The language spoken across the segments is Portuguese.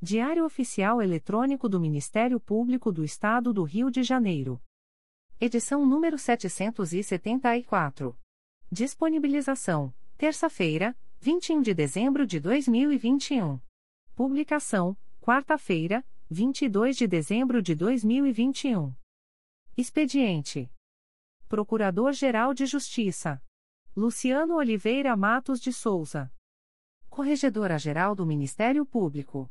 Diário Oficial Eletrônico do Ministério Público do Estado do Rio de Janeiro. Edição número 774. Disponibilização: terça-feira, 21 de dezembro de 2021. Publicação: quarta-feira, 22 de dezembro de 2021. Expediente: Procurador-Geral de Justiça Luciano Oliveira Matos de Souza. Corregedora-Geral do Ministério Público.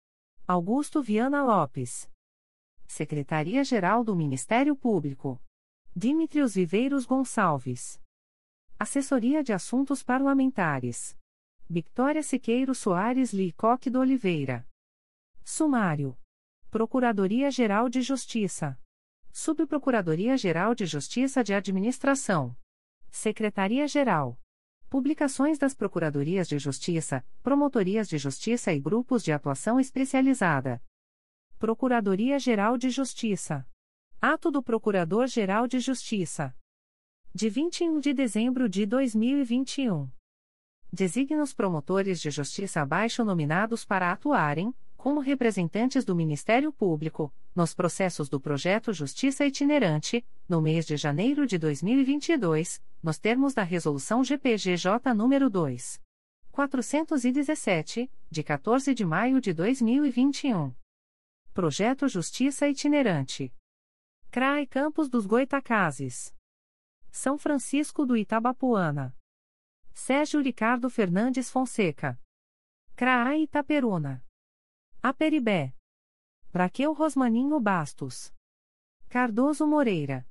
Augusto Viana Lopes. Secretaria-Geral do Ministério Público. Dimitrios Viveiros Gonçalves. Assessoria de Assuntos Parlamentares. Victoria Siqueiro Soares Licoque do Oliveira. Sumário. Procuradoria-Geral de Justiça. Subprocuradoria-Geral de Justiça de Administração. Secretaria-Geral. Publicações das Procuradorias de Justiça, Promotorias de Justiça e Grupos de Atuação Especializada. Procuradoria-Geral de Justiça. Ato do Procurador-Geral de Justiça. De 21 de dezembro de 2021. Designa os promotores de justiça abaixo nominados para atuarem, como representantes do Ministério Público, nos processos do projeto Justiça Itinerante, no mês de janeiro de 2022, nos termos da Resolução GPGJ nº 2. 417, de 14 de maio de 2021. Projeto Justiça Itinerante. CRAE Campos dos Goitacazes. São Francisco do Itabapuana. Sérgio Ricardo Fernandes Fonseca. CRAE Itaperuna. Aperibé. Raquel Rosmaninho Bastos. Cardoso Moreira.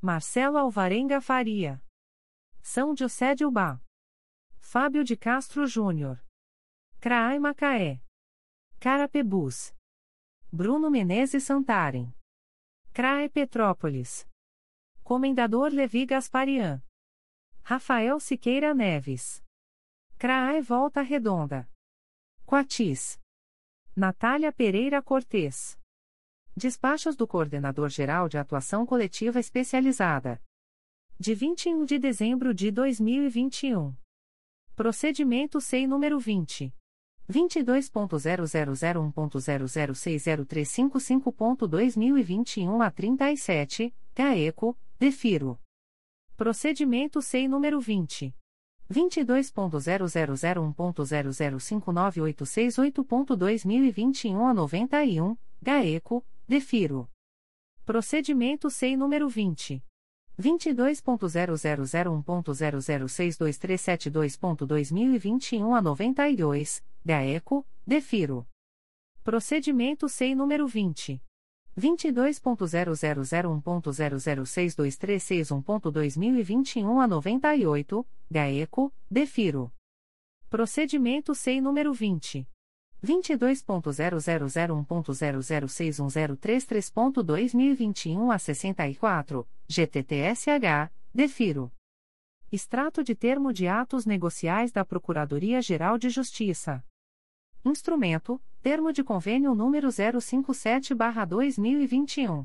Marcelo Alvarenga Faria. São José de Ubá. Fábio de Castro Júnior. Craai Macaé. Carapebus. Bruno Menezes Santarem. CRAE Petrópolis. Comendador Levi Gasparian. Rafael Siqueira Neves. CRAE Volta Redonda. Quatis. Natália Pereira Cortes. Despachos do Coordenador-Geral de Atuação Coletiva Especializada. De 21 de dezembro de 2021. Procedimento SEI número 20. 22.0001.0060355.2021 a 37, TAECO, DEFIRO. Procedimento SEI número 20. 22.0001.0059868.2021 a 91, GAECO, DEFIRO. Procedimento SEI número 20. 22.0001.0062372.2021 a 92, GAECO, DEFIRO. Procedimento SEI número 20. 22.0001.0062361.2021 a 98, GAECO, DEFIRO. Procedimento SEI número 20. 22.0001.0061033.2021 a 64, GTTSH, DEFIRO. Extrato de termo de atos negociais da Procuradoria-Geral de Justiça. Instrumento: Termo de Convênio número 057/2021.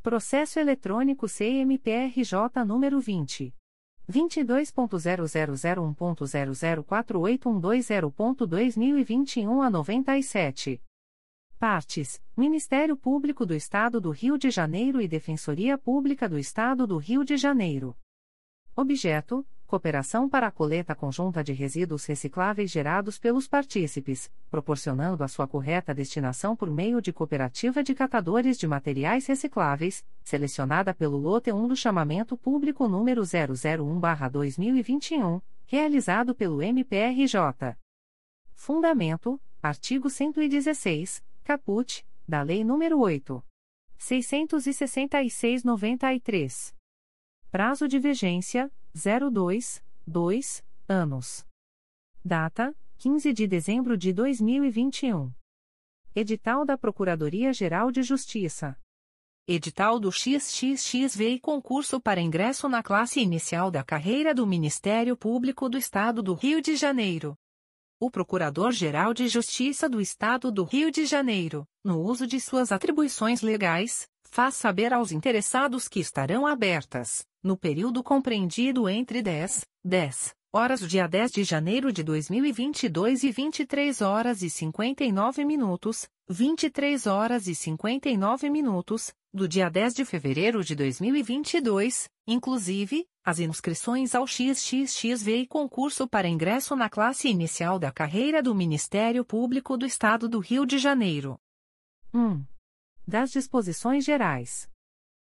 Processo eletrônico CMPRJ número 20. 22.0001.0048120.2021 a 97. Partes: Ministério Público do Estado do Rio de Janeiro e Defensoria Pública do Estado do Rio de Janeiro. Objeto: Cooperação para a coleta conjunta de resíduos recicláveis gerados pelos partícipes, proporcionando a sua correta destinação por meio de cooperativa de catadores de materiais recicláveis, selecionada pelo lote 1 do chamamento público número 001/2021, realizado pelo MPRJ. Fundamento: artigo 116 caput, da Lei nº 8. 666-93. Prazo de vigência: 02, 2 anos. Data: 15 de dezembro de 2021. Edital da Procuradoria-Geral de Justiça. Edital do XXXV e concurso para ingresso na classe inicial da carreira do Ministério Público do Estado do Rio de Janeiro o Procurador-Geral de Justiça do Estado do Rio de Janeiro, no uso de suas atribuições legais, faz saber aos interessados que estarão abertas, no período compreendido entre 10, 10 horas do dia 10 de janeiro de 2022 e 23 horas e 59 minutos, 23 horas e 59 minutos, do dia 10 de fevereiro de 2022, inclusive, as inscrições ao XXXV concurso para ingresso na classe inicial da carreira do Ministério Público do Estado do Rio de Janeiro. 1. Das disposições gerais.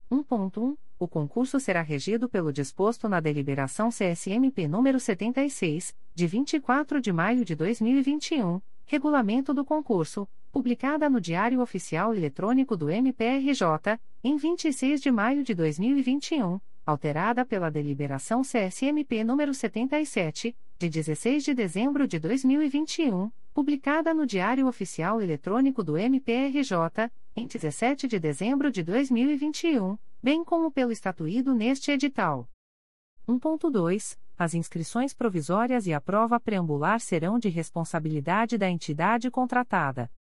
1.1. O concurso será regido pelo disposto na deliberação CSMP número 76, de 24 de maio de 2021, regulamento do concurso, publicada no Diário Oficial Eletrônico do MPRJ, em 26 de maio de 2021 alterada pela deliberação CSMP número 77, de 16 de dezembro de 2021, publicada no Diário Oficial Eletrônico do MPRJ, em 17 de dezembro de 2021, bem como pelo estatuído neste edital. 1.2. As inscrições provisórias e a prova preambular serão de responsabilidade da entidade contratada.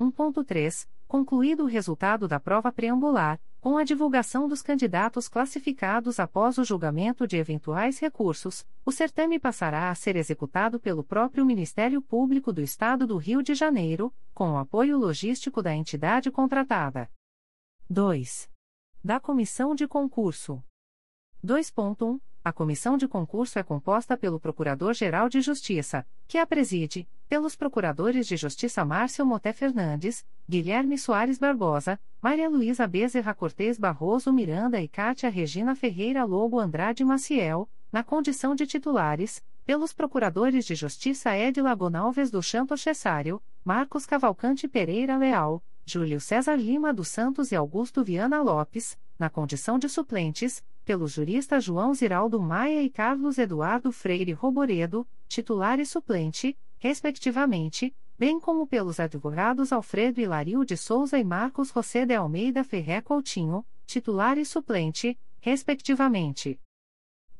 1.3. Concluído o resultado da prova preambular, com a divulgação dos candidatos classificados após o julgamento de eventuais recursos, o certame passará a ser executado pelo próprio Ministério Público do Estado do Rio de Janeiro, com o apoio logístico da entidade contratada. 2. Da Comissão de Concurso. 2.1. A comissão de concurso é composta pelo Procurador-Geral de Justiça, que a preside, pelos Procuradores de Justiça Márcio Moté Fernandes, Guilherme Soares Barbosa, Maria Luísa Bezerra Cortez Barroso Miranda e Cátia Regina Ferreira Lobo Andrade Maciel, na condição de titulares, pelos Procuradores de Justiça Edila Gonalves do Chanto Cessário, Marcos Cavalcante Pereira Leal, Júlio César Lima dos Santos e Augusto Viana Lopes, na condição de suplentes, pelos juristas João Ziraldo Maia e Carlos Eduardo Freire Roboredo, titular e suplente, respectivamente, bem como pelos advogados Alfredo Hilario de Souza e Marcos José de Almeida Ferré Coutinho, titular e suplente, respectivamente.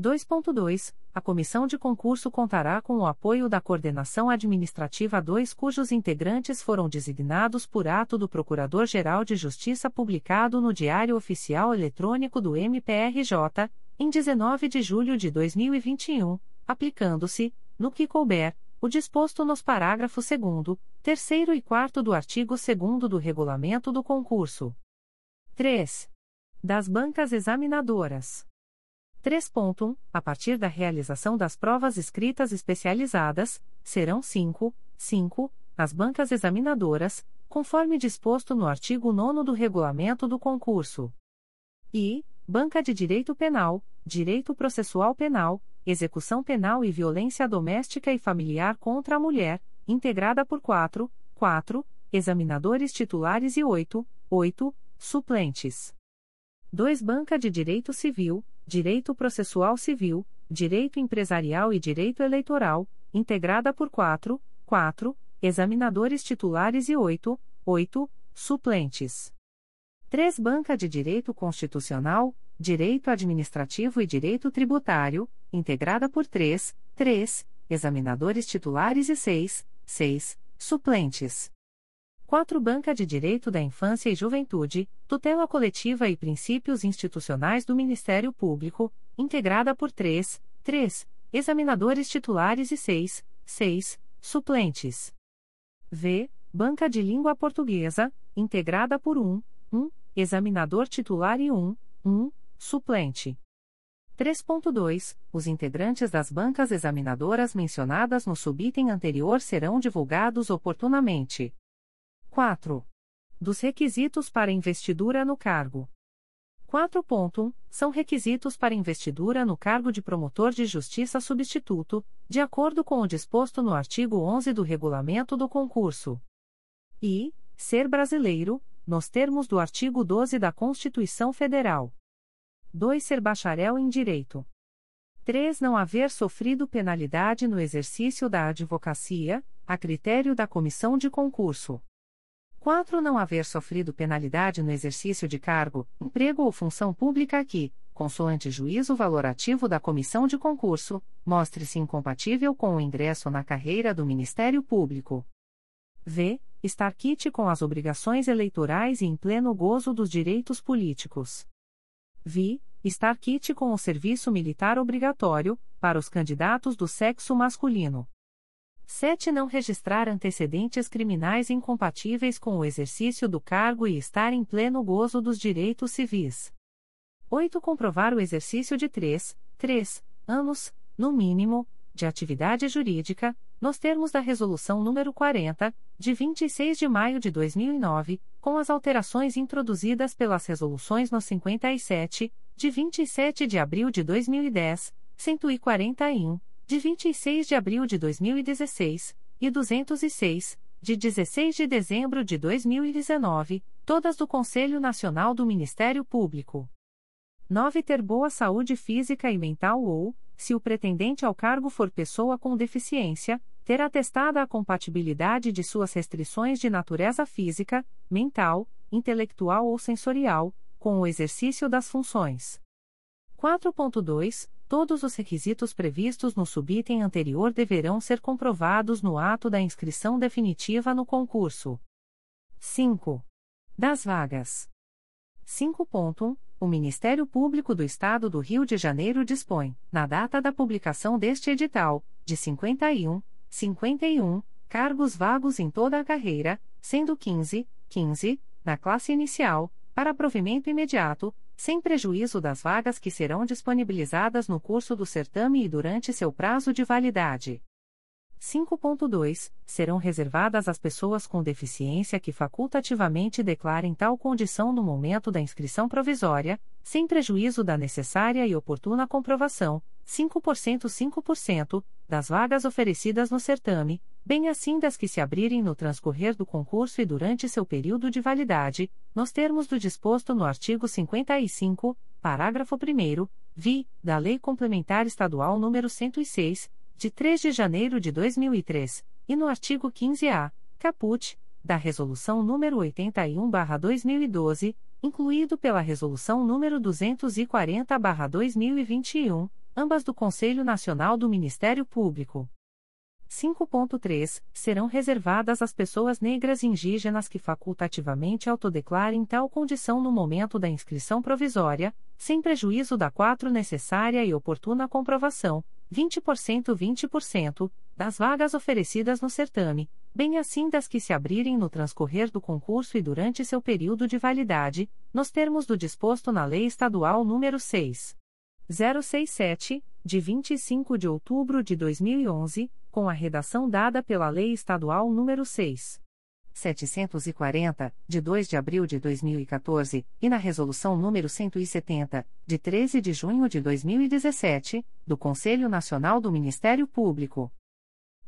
2.2. A comissão de concurso contará com o apoio da Coordenação Administrativa 2, cujos integrantes foram designados por ato do Procurador-Geral de Justiça publicado no Diário Oficial Eletrônico do MPRJ, em 19 de julho de 2021, aplicando-se, no que couber, o disposto nos parágrafos 2, 3 e 4 do artigo 2 do Regulamento do concurso. 3. Das bancas examinadoras. 3.1. A partir da realização das provas escritas especializadas, serão 5, 5, as bancas examinadoras, conforme disposto no artigo 9 do regulamento do concurso. E, Banca de Direito Penal, Direito Processual Penal, Execução Penal e Violência Doméstica e Familiar contra a Mulher, integrada por 4, 4, examinadores titulares e 8, 8, suplentes. 2. Banca de Direito Civil, Direito Processual Civil, Direito Empresarial e Direito Eleitoral, integrada por 4, 4, examinadores titulares e 8, 8, suplentes. 3. Banca de Direito Constitucional, Direito Administrativo e Direito Tributário, integrada por 3, 3, examinadores titulares e 6, 6, suplentes. 4. Banca de Direito da Infância e Juventude, Tutela Coletiva e Princípios Institucionais do Ministério Público, integrada por 3, 3, examinadores titulares e 6, 6, suplentes. V. Banca de Língua Portuguesa, integrada por 1, 1, examinador titular e 1, 1, suplente. 3.2. Os integrantes das bancas examinadoras mencionadas no subitem anterior serão divulgados oportunamente. 4. Dos requisitos para investidura no cargo. 4.1. São requisitos para investidura no cargo de promotor de justiça substituto, de acordo com o disposto no artigo 11 do regulamento do concurso. E. Ser brasileiro, nos termos do artigo 12 da Constituição Federal. 2. Ser bacharel em Direito. 3. Não haver sofrido penalidade no exercício da advocacia, a critério da comissão de concurso. 4. Não haver sofrido penalidade no exercício de cargo, emprego ou função pública que, consoante juízo valorativo da comissão de concurso, mostre-se incompatível com o ingresso na carreira do Ministério Público. V. Estar quite com as obrigações eleitorais e em pleno gozo dos direitos políticos. Vi. Estar quite com o serviço militar obrigatório, para os candidatos do sexo masculino. 7. Não registrar antecedentes criminais incompatíveis com o exercício do cargo e estar em pleno gozo dos direitos civis. 8. Comprovar o exercício de 3, 3 anos, no mínimo, de atividade jurídica, nos termos da Resolução nº 40, de 26 de maio de 2009, com as alterações introduzidas pelas Resoluções no 57, de 27 de abril de 2010, 141, de 26 de abril de 2016, e 206, de 16 de dezembro de 2019, todas do Conselho Nacional do Ministério Público. 9. Ter boa saúde física e mental ou, se o pretendente ao cargo for pessoa com deficiência, ter atestada a compatibilidade de suas restrições de natureza física, mental, intelectual ou sensorial, com o exercício das funções. 4.2 Todos os requisitos previstos no subitem anterior deverão ser comprovados no ato da inscrição definitiva no concurso. 5. Das vagas. 5.1. O Ministério Público do Estado do Rio de Janeiro dispõe, na data da publicação deste edital, de 51, 51 cargos vagos em toda a carreira, sendo 15, 15, na classe inicial, para provimento imediato, sem prejuízo das vagas que serão disponibilizadas no curso do certame e durante seu prazo de validade. 5.2 Serão reservadas às pessoas com deficiência que facultativamente declarem tal condição no momento da inscrição provisória, sem prejuízo da necessária e oportuna comprovação, 5% 5%, das vagas oferecidas no certame, bem assim das que se abrirem no transcorrer do concurso e durante seu período de validade, nos termos do disposto no artigo 55, parágrafo 1 vi, da Lei Complementar Estadual nº 106, de 3 de janeiro de 2003, e no artigo 15-A, caput, da Resolução nº 81/2012, incluído pela Resolução nº 240/2021 ambas do Conselho Nacional do Ministério Público. 5.3 Serão reservadas às pessoas negras e indígenas que facultativamente autodeclarem tal condição no momento da inscrição provisória, sem prejuízo da quatro necessária e oportuna comprovação, 20% 20%, das vagas oferecidas no certame, bem assim das que se abrirem no transcorrer do concurso e durante seu período de validade, nos termos do disposto na Lei Estadual nº 6. 067, de 25 de outubro de 2011, com a redação dada pela Lei Estadual nº 6. 740, de 2 de abril de 2014, e na Resolução nº 170, de 13 de junho de 2017, do Conselho Nacional do Ministério Público.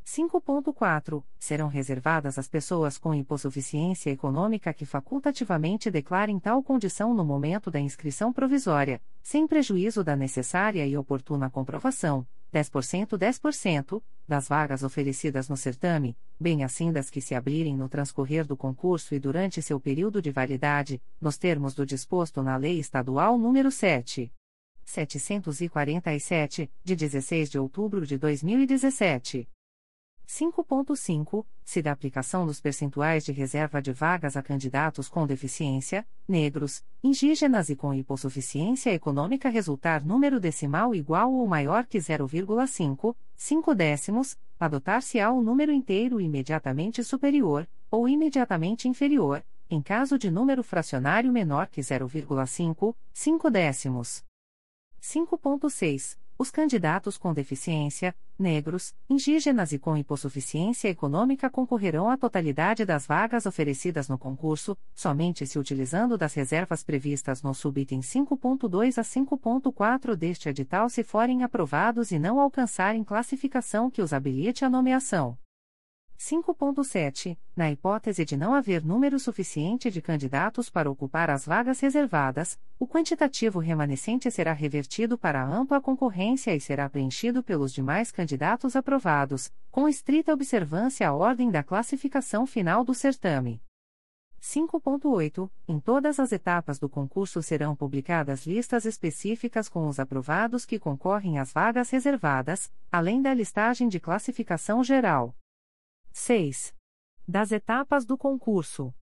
5.4 Serão reservadas às pessoas com hipossuficiência econômica que facultativamente declarem tal condição no momento da inscrição provisória, sem prejuízo da necessária e oportuna comprovação, 10% 10%, das vagas oferecidas no certame, bem assim das que se abrirem no transcorrer do concurso e durante seu período de validade, nos termos do disposto na Lei Estadual nº 7. 747, de 16 de outubro de 2017. 5.5. Se da aplicação dos percentuais de reserva de vagas a candidatos com deficiência, negros, indígenas e com hipossuficiência econômica resultar número decimal igual ou maior que 0,5, 5 décimos, adotar-se-á o número inteiro imediatamente superior, ou imediatamente inferior, em caso de número fracionário menor que 0,5, 5 décimos. 5.6 os candidatos com deficiência, negros, indígenas e com hipossuficiência econômica concorrerão à totalidade das vagas oferecidas no concurso, somente se utilizando das reservas previstas no subitem 5.2 a 5.4 deste edital se forem aprovados e não alcançarem classificação que os habilite à nomeação. 5.7. Na hipótese de não haver número suficiente de candidatos para ocupar as vagas reservadas, o quantitativo remanescente será revertido para ampla concorrência e será preenchido pelos demais candidatos aprovados, com estrita observância à ordem da classificação final do certame. 5.8. Em todas as etapas do concurso serão publicadas listas específicas com os aprovados que concorrem às vagas reservadas, além da listagem de classificação geral. 6. Das etapas do concurso.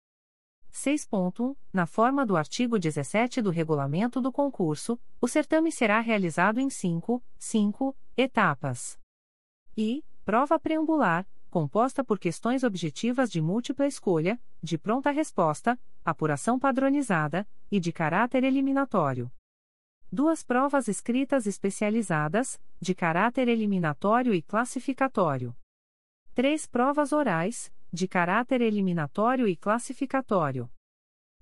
6.1. Na forma do artigo 17 do regulamento do concurso, o certame será realizado em 5, 5 etapas. E, prova preambular, composta por questões objetivas de múltipla escolha, de pronta resposta, apuração padronizada e de caráter eliminatório. Duas provas escritas especializadas, de caráter eliminatório e classificatório. Três provas orais, de caráter eliminatório e classificatório.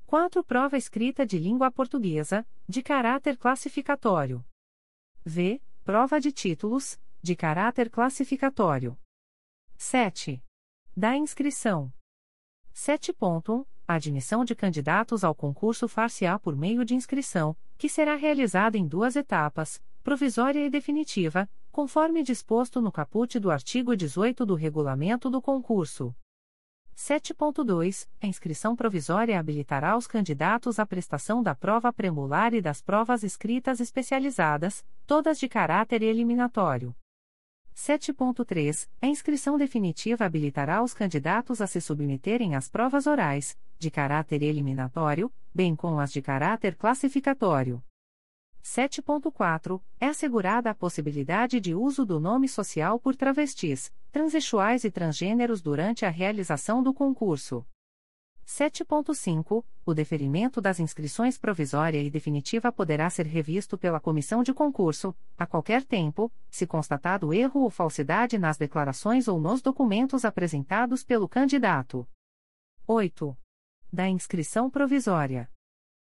Quatro prova escrita de língua portuguesa, de caráter classificatório. V. Prova de títulos, de caráter classificatório. 7. Da inscrição. 7.1. A admissão de candidatos ao concurso far-se-á por meio de inscrição, que será realizada em duas etapas, provisória e definitiva, conforme disposto no caput do artigo 18 do regulamento do concurso. 7.2. A inscrição provisória habilitará os candidatos à prestação da prova premular e das provas escritas especializadas, todas de caráter eliminatório. 7.3. A inscrição definitiva habilitará os candidatos a se submeterem às provas orais, de caráter eliminatório, bem como as de caráter classificatório. 7.4. É assegurada a possibilidade de uso do nome social por travestis, transexuais e transgêneros durante a realização do concurso. 7.5. O deferimento das inscrições provisória e definitiva poderá ser revisto pela comissão de concurso, a qualquer tempo, se constatado erro ou falsidade nas declarações ou nos documentos apresentados pelo candidato. 8. Da inscrição provisória.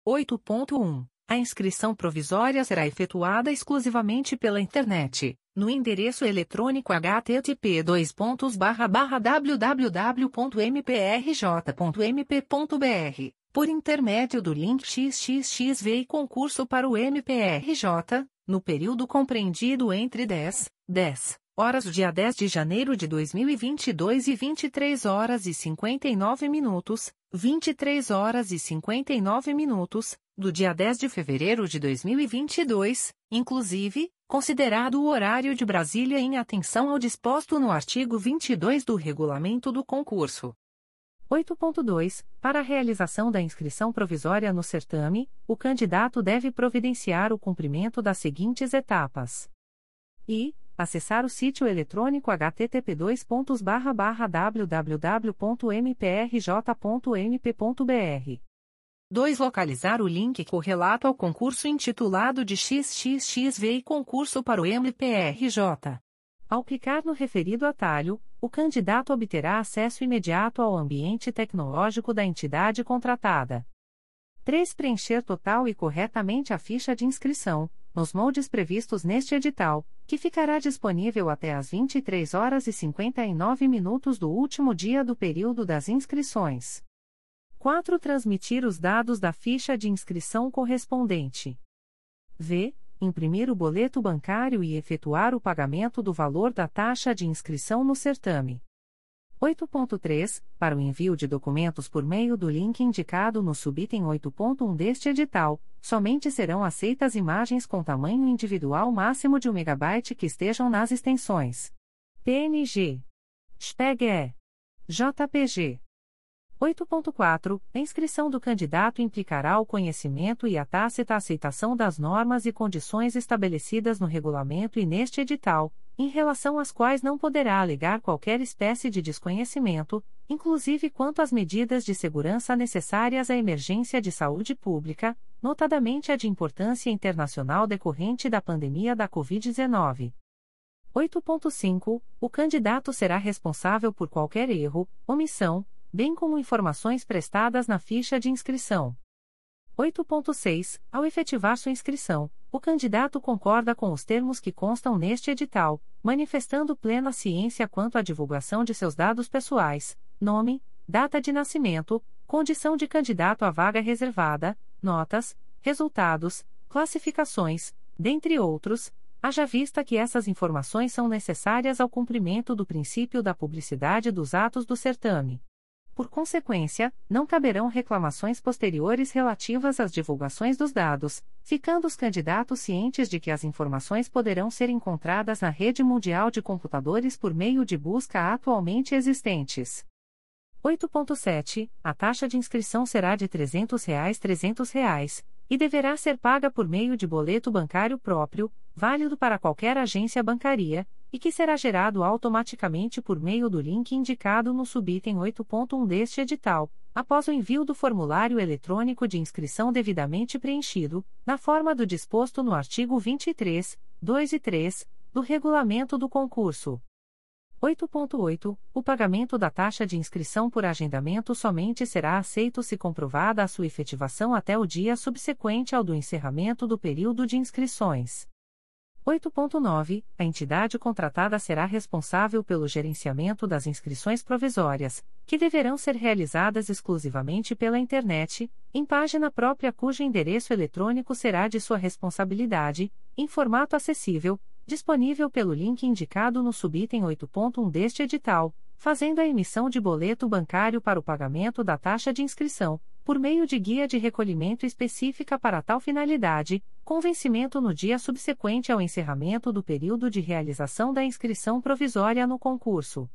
8.1. A inscrição provisória será efetuada exclusivamente pela internet, no endereço eletrônico http://www.mprj.mp.br, por intermédio do link XXXV e concurso para o MPRJ, no período compreendido entre 10, 10 horas do dia 10 de janeiro de 2022 e 23 horas e 59 minutos, 23 horas e 59 minutos, do dia 10 de fevereiro de 2022, inclusive, considerado o horário de Brasília em atenção ao disposto no artigo 22 do regulamento do concurso. 8.2. Para a realização da inscrição provisória no certame, o candidato deve providenciar o cumprimento das seguintes etapas: e acessar o sítio eletrônico http://www.mprj.mp.br 2. Localizar o link correlato ao concurso intitulado de XXXV e concurso para o MPRJ. Ao clicar no referido atalho, o candidato obterá acesso imediato ao ambiente tecnológico da entidade contratada. 3. Preencher total e corretamente a ficha de inscrição, nos moldes previstos neste edital, que ficará disponível até às 23 horas e 59 minutos do último dia do período das inscrições. 4. Transmitir os dados da ficha de inscrição correspondente. V. Imprimir o boleto bancário e efetuar o pagamento do valor da taxa de inscrição no certame. 8.3. Para o envio de documentos por meio do link indicado no subitem 8.1 deste edital, somente serão aceitas imagens com tamanho individual máximo de 1 MB que estejam nas extensões PNG, SPEG é JPG 8.4. A inscrição do candidato implicará o conhecimento e a tácita aceitação das normas e condições estabelecidas no regulamento e neste edital, em relação às quais não poderá alegar qualquer espécie de desconhecimento, inclusive quanto às medidas de segurança necessárias à emergência de saúde pública, notadamente a de importância internacional decorrente da pandemia da Covid-19. 8.5. O candidato será responsável por qualquer erro, omissão, bem como informações prestadas na ficha de inscrição. 8.6. Ao efetivar sua inscrição, o candidato concorda com os termos que constam neste edital, manifestando plena ciência quanto à divulgação de seus dados pessoais, nome, data de nascimento, condição de candidato à vaga reservada, notas, resultados, classificações, dentre outros, haja vista que essas informações são necessárias ao cumprimento do princípio da publicidade dos atos do certame. Por consequência, não caberão reclamações posteriores relativas às divulgações dos dados, ficando os candidatos cientes de que as informações poderão ser encontradas na rede mundial de computadores por meio de busca atualmente existentes. 8.7. A taxa de inscrição será de 300 reais, 300 reais, e deverá ser paga por meio de boleto bancário próprio, válido para qualquer agência bancária, e que será gerado automaticamente por meio do link indicado no subitem 8.1 deste edital, após o envio do formulário eletrônico de inscrição devidamente preenchido, na forma do disposto no artigo 23, 2 e 3, do regulamento do concurso. 8.8. O pagamento da taxa de inscrição por agendamento somente será aceito se comprovada a sua efetivação até o dia subsequente ao do encerramento do período de inscrições. 8.9. A entidade contratada será responsável pelo gerenciamento das inscrições provisórias, que deverão ser realizadas exclusivamente pela internet, em página própria cujo endereço eletrônico será de sua responsabilidade, em formato acessível, disponível pelo link indicado no subitem 8.1 deste edital, fazendo a emissão de boleto bancário para o pagamento da taxa de inscrição por meio de guia de recolhimento específica para tal finalidade, com vencimento no dia subsequente ao encerramento do período de realização da inscrição provisória no concurso.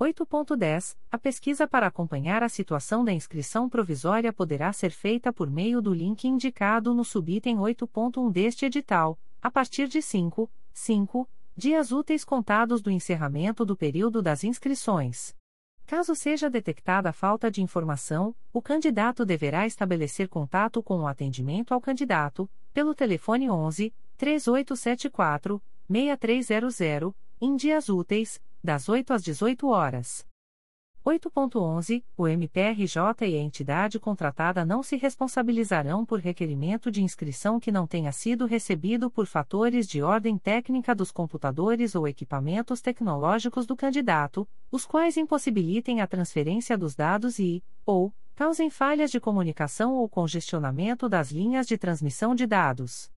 8.10 A pesquisa para acompanhar a situação da inscrição provisória poderá ser feita por meio do link indicado no subitem 8.1 deste edital, a partir de 5, 5 dias úteis contados do encerramento do período das inscrições. Caso seja detectada falta de informação, o candidato deverá estabelecer contato com o atendimento ao candidato, pelo telefone 11 3874 6300, em dias úteis, das 8 às 18 horas. 8.11 O MPRJ e a entidade contratada não se responsabilizarão por requerimento de inscrição que não tenha sido recebido por fatores de ordem técnica dos computadores ou equipamentos tecnológicos do candidato, os quais impossibilitem a transferência dos dados e, ou, causem falhas de comunicação ou congestionamento das linhas de transmissão de dados.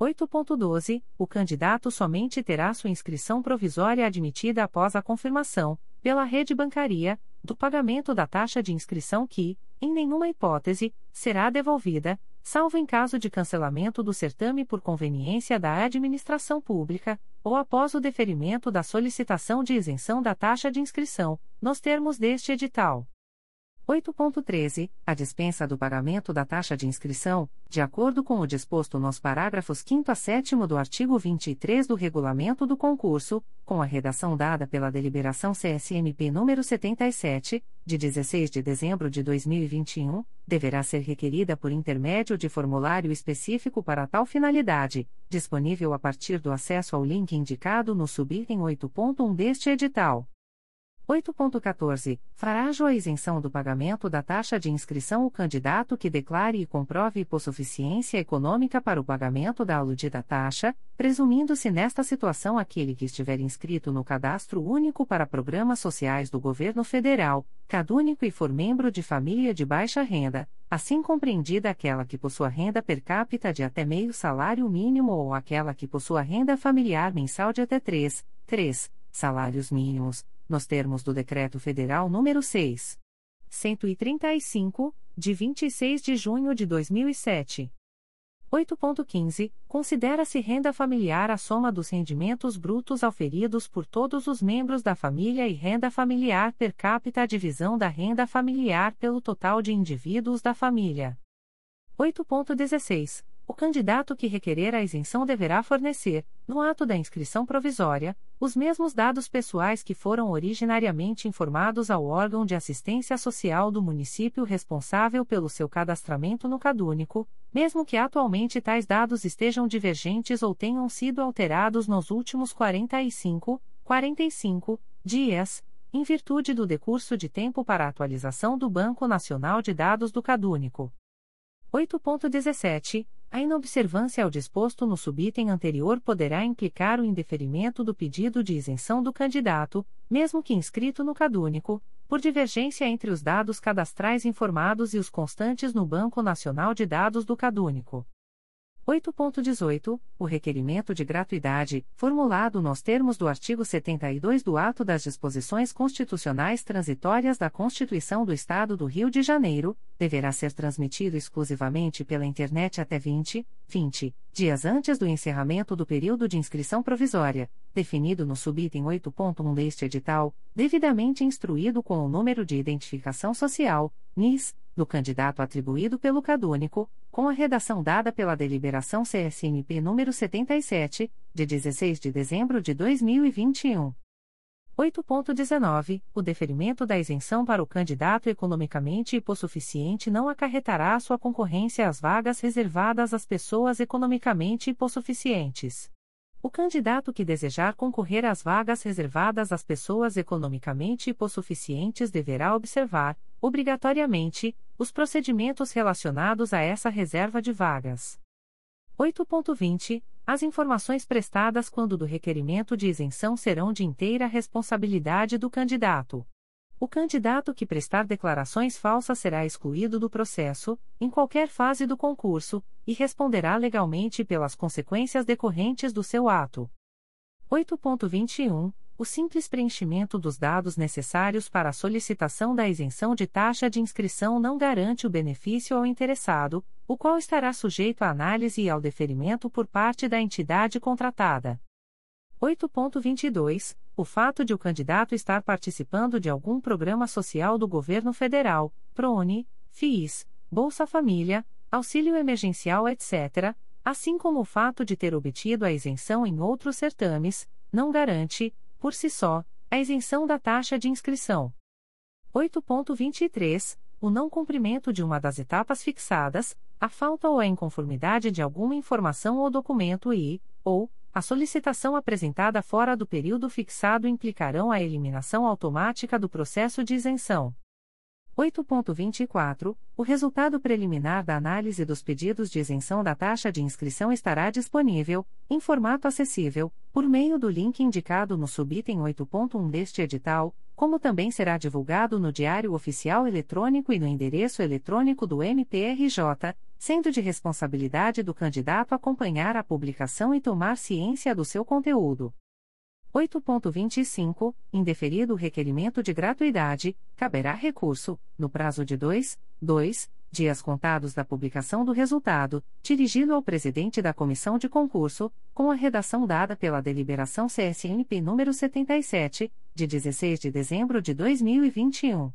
8.12 O candidato somente terá sua inscrição provisória admitida após a confirmação, pela rede bancaria, do pagamento da taxa de inscrição que, em nenhuma hipótese, será devolvida, salvo em caso de cancelamento do certame por conveniência da administração pública, ou após o deferimento da solicitação de isenção da taxa de inscrição, nos termos deste edital. 8.13. A dispensa do pagamento da taxa de inscrição, de acordo com o disposto nos parágrafos 5 a 7 do artigo 23 do regulamento do concurso, com a redação dada pela deliberação CSMP número 77, de 16 de dezembro de 2021, deverá ser requerida por intermédio de formulário específico para tal finalidade, disponível a partir do acesso ao link indicado no subitem 8.1 deste edital. 8.14. Fará a isenção do pagamento da taxa de inscrição o candidato que declare e comprove hipossuficiência econômica para o pagamento da aludida taxa, presumindo-se nesta situação aquele que estiver inscrito no Cadastro Único para Programas Sociais do Governo Federal, cadúnico e for membro de família de baixa renda, assim compreendida aquela que possua renda per capita de até meio salário mínimo ou aquela que possua renda familiar mensal de até 3, 3 salários mínimos nos termos do Decreto Federal nº 6. 135, de 26 de junho de 2007. 8.15. Considera-se renda familiar a soma dos rendimentos brutos auferidos por todos os membros da família e renda familiar per capita a divisão da renda familiar pelo total de indivíduos da família. 8.16 o candidato que requerer a isenção deverá fornecer, no ato da inscrição provisória, os mesmos dados pessoais que foram originariamente informados ao órgão de assistência social do município responsável pelo seu cadastramento no Cadúnico, mesmo que atualmente tais dados estejam divergentes ou tenham sido alterados nos últimos 45, 45 dias, em virtude do decurso de tempo para atualização do Banco Nacional de Dados do Cadúnico. 8.17 a inobservância ao disposto no subitem anterior poderá implicar o indeferimento do pedido de isenção do candidato, mesmo que inscrito no cadúnico, por divergência entre os dados cadastrais informados e os constantes no Banco Nacional de Dados do Cadúnico. 8.18. O requerimento de gratuidade, formulado nos termos do artigo 72 do Ato das Disposições Constitucionais Transitórias da Constituição do Estado do Rio de Janeiro, deverá ser transmitido exclusivamente pela internet até 20, 20 dias antes do encerramento do período de inscrição provisória, definido no subitem 8.1 deste edital, devidamente instruído com o número de identificação social, NIS, do candidato atribuído pelo cadúnico, com a redação dada pela deliberação CSMP número 77, de 16 de dezembro de 2021. 8.19. O deferimento da isenção para o candidato economicamente hipossuficiente não acarretará sua concorrência às vagas reservadas às pessoas economicamente hipossuficientes. O candidato que desejar concorrer às vagas reservadas às pessoas economicamente hipossuficientes deverá observar, obrigatoriamente, os procedimentos relacionados a essa reserva de vagas. 8.20. As informações prestadas quando do requerimento de isenção serão de inteira responsabilidade do candidato. O candidato que prestar declarações falsas será excluído do processo, em qualquer fase do concurso, e responderá legalmente pelas consequências decorrentes do seu ato. 8.21. O simples preenchimento dos dados necessários para a solicitação da isenção de taxa de inscrição não garante o benefício ao interessado, o qual estará sujeito à análise e ao deferimento por parte da entidade contratada. 8.22. O fato de o candidato estar participando de algum programa social do governo federal, PRONE, FIIs, Bolsa Família, auxílio emergencial, etc., assim como o fato de ter obtido a isenção em outros certames, não garante, por si só, a isenção da taxa de inscrição. 8.23. O não cumprimento de uma das etapas fixadas, a falta ou a inconformidade de alguma informação ou documento e, ou, a solicitação apresentada fora do período fixado implicarão a eliminação automática do processo de isenção. 8.24. O resultado preliminar da análise dos pedidos de isenção da taxa de inscrição estará disponível, em formato acessível, por meio do link indicado no subitem 8.1 deste edital, como também será divulgado no Diário Oficial Eletrônico e no endereço eletrônico do MPRJ, sendo de responsabilidade do candidato acompanhar a publicação e tomar ciência do seu conteúdo. 8.25. Indeferido o requerimento de gratuidade, caberá recurso, no prazo de 2, 2 dias contados da publicação do resultado, dirigido ao presidente da comissão de concurso, com a redação dada pela deliberação CSNP número 77, de 16 de dezembro de 2021.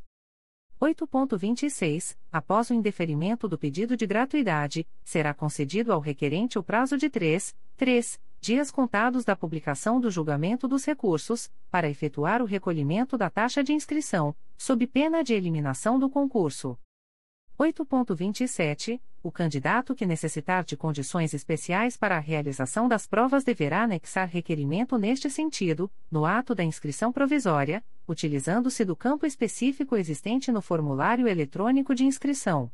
8.26. Após o indeferimento do pedido de gratuidade, será concedido ao requerente o prazo de 3, 3 dias contados da publicação do julgamento dos recursos, para efetuar o recolhimento da taxa de inscrição, sob pena de eliminação do concurso. 8.27. O candidato que necessitar de condições especiais para a realização das provas deverá anexar requerimento neste sentido, no ato da inscrição provisória, utilizando-se do campo específico existente no formulário eletrônico de inscrição.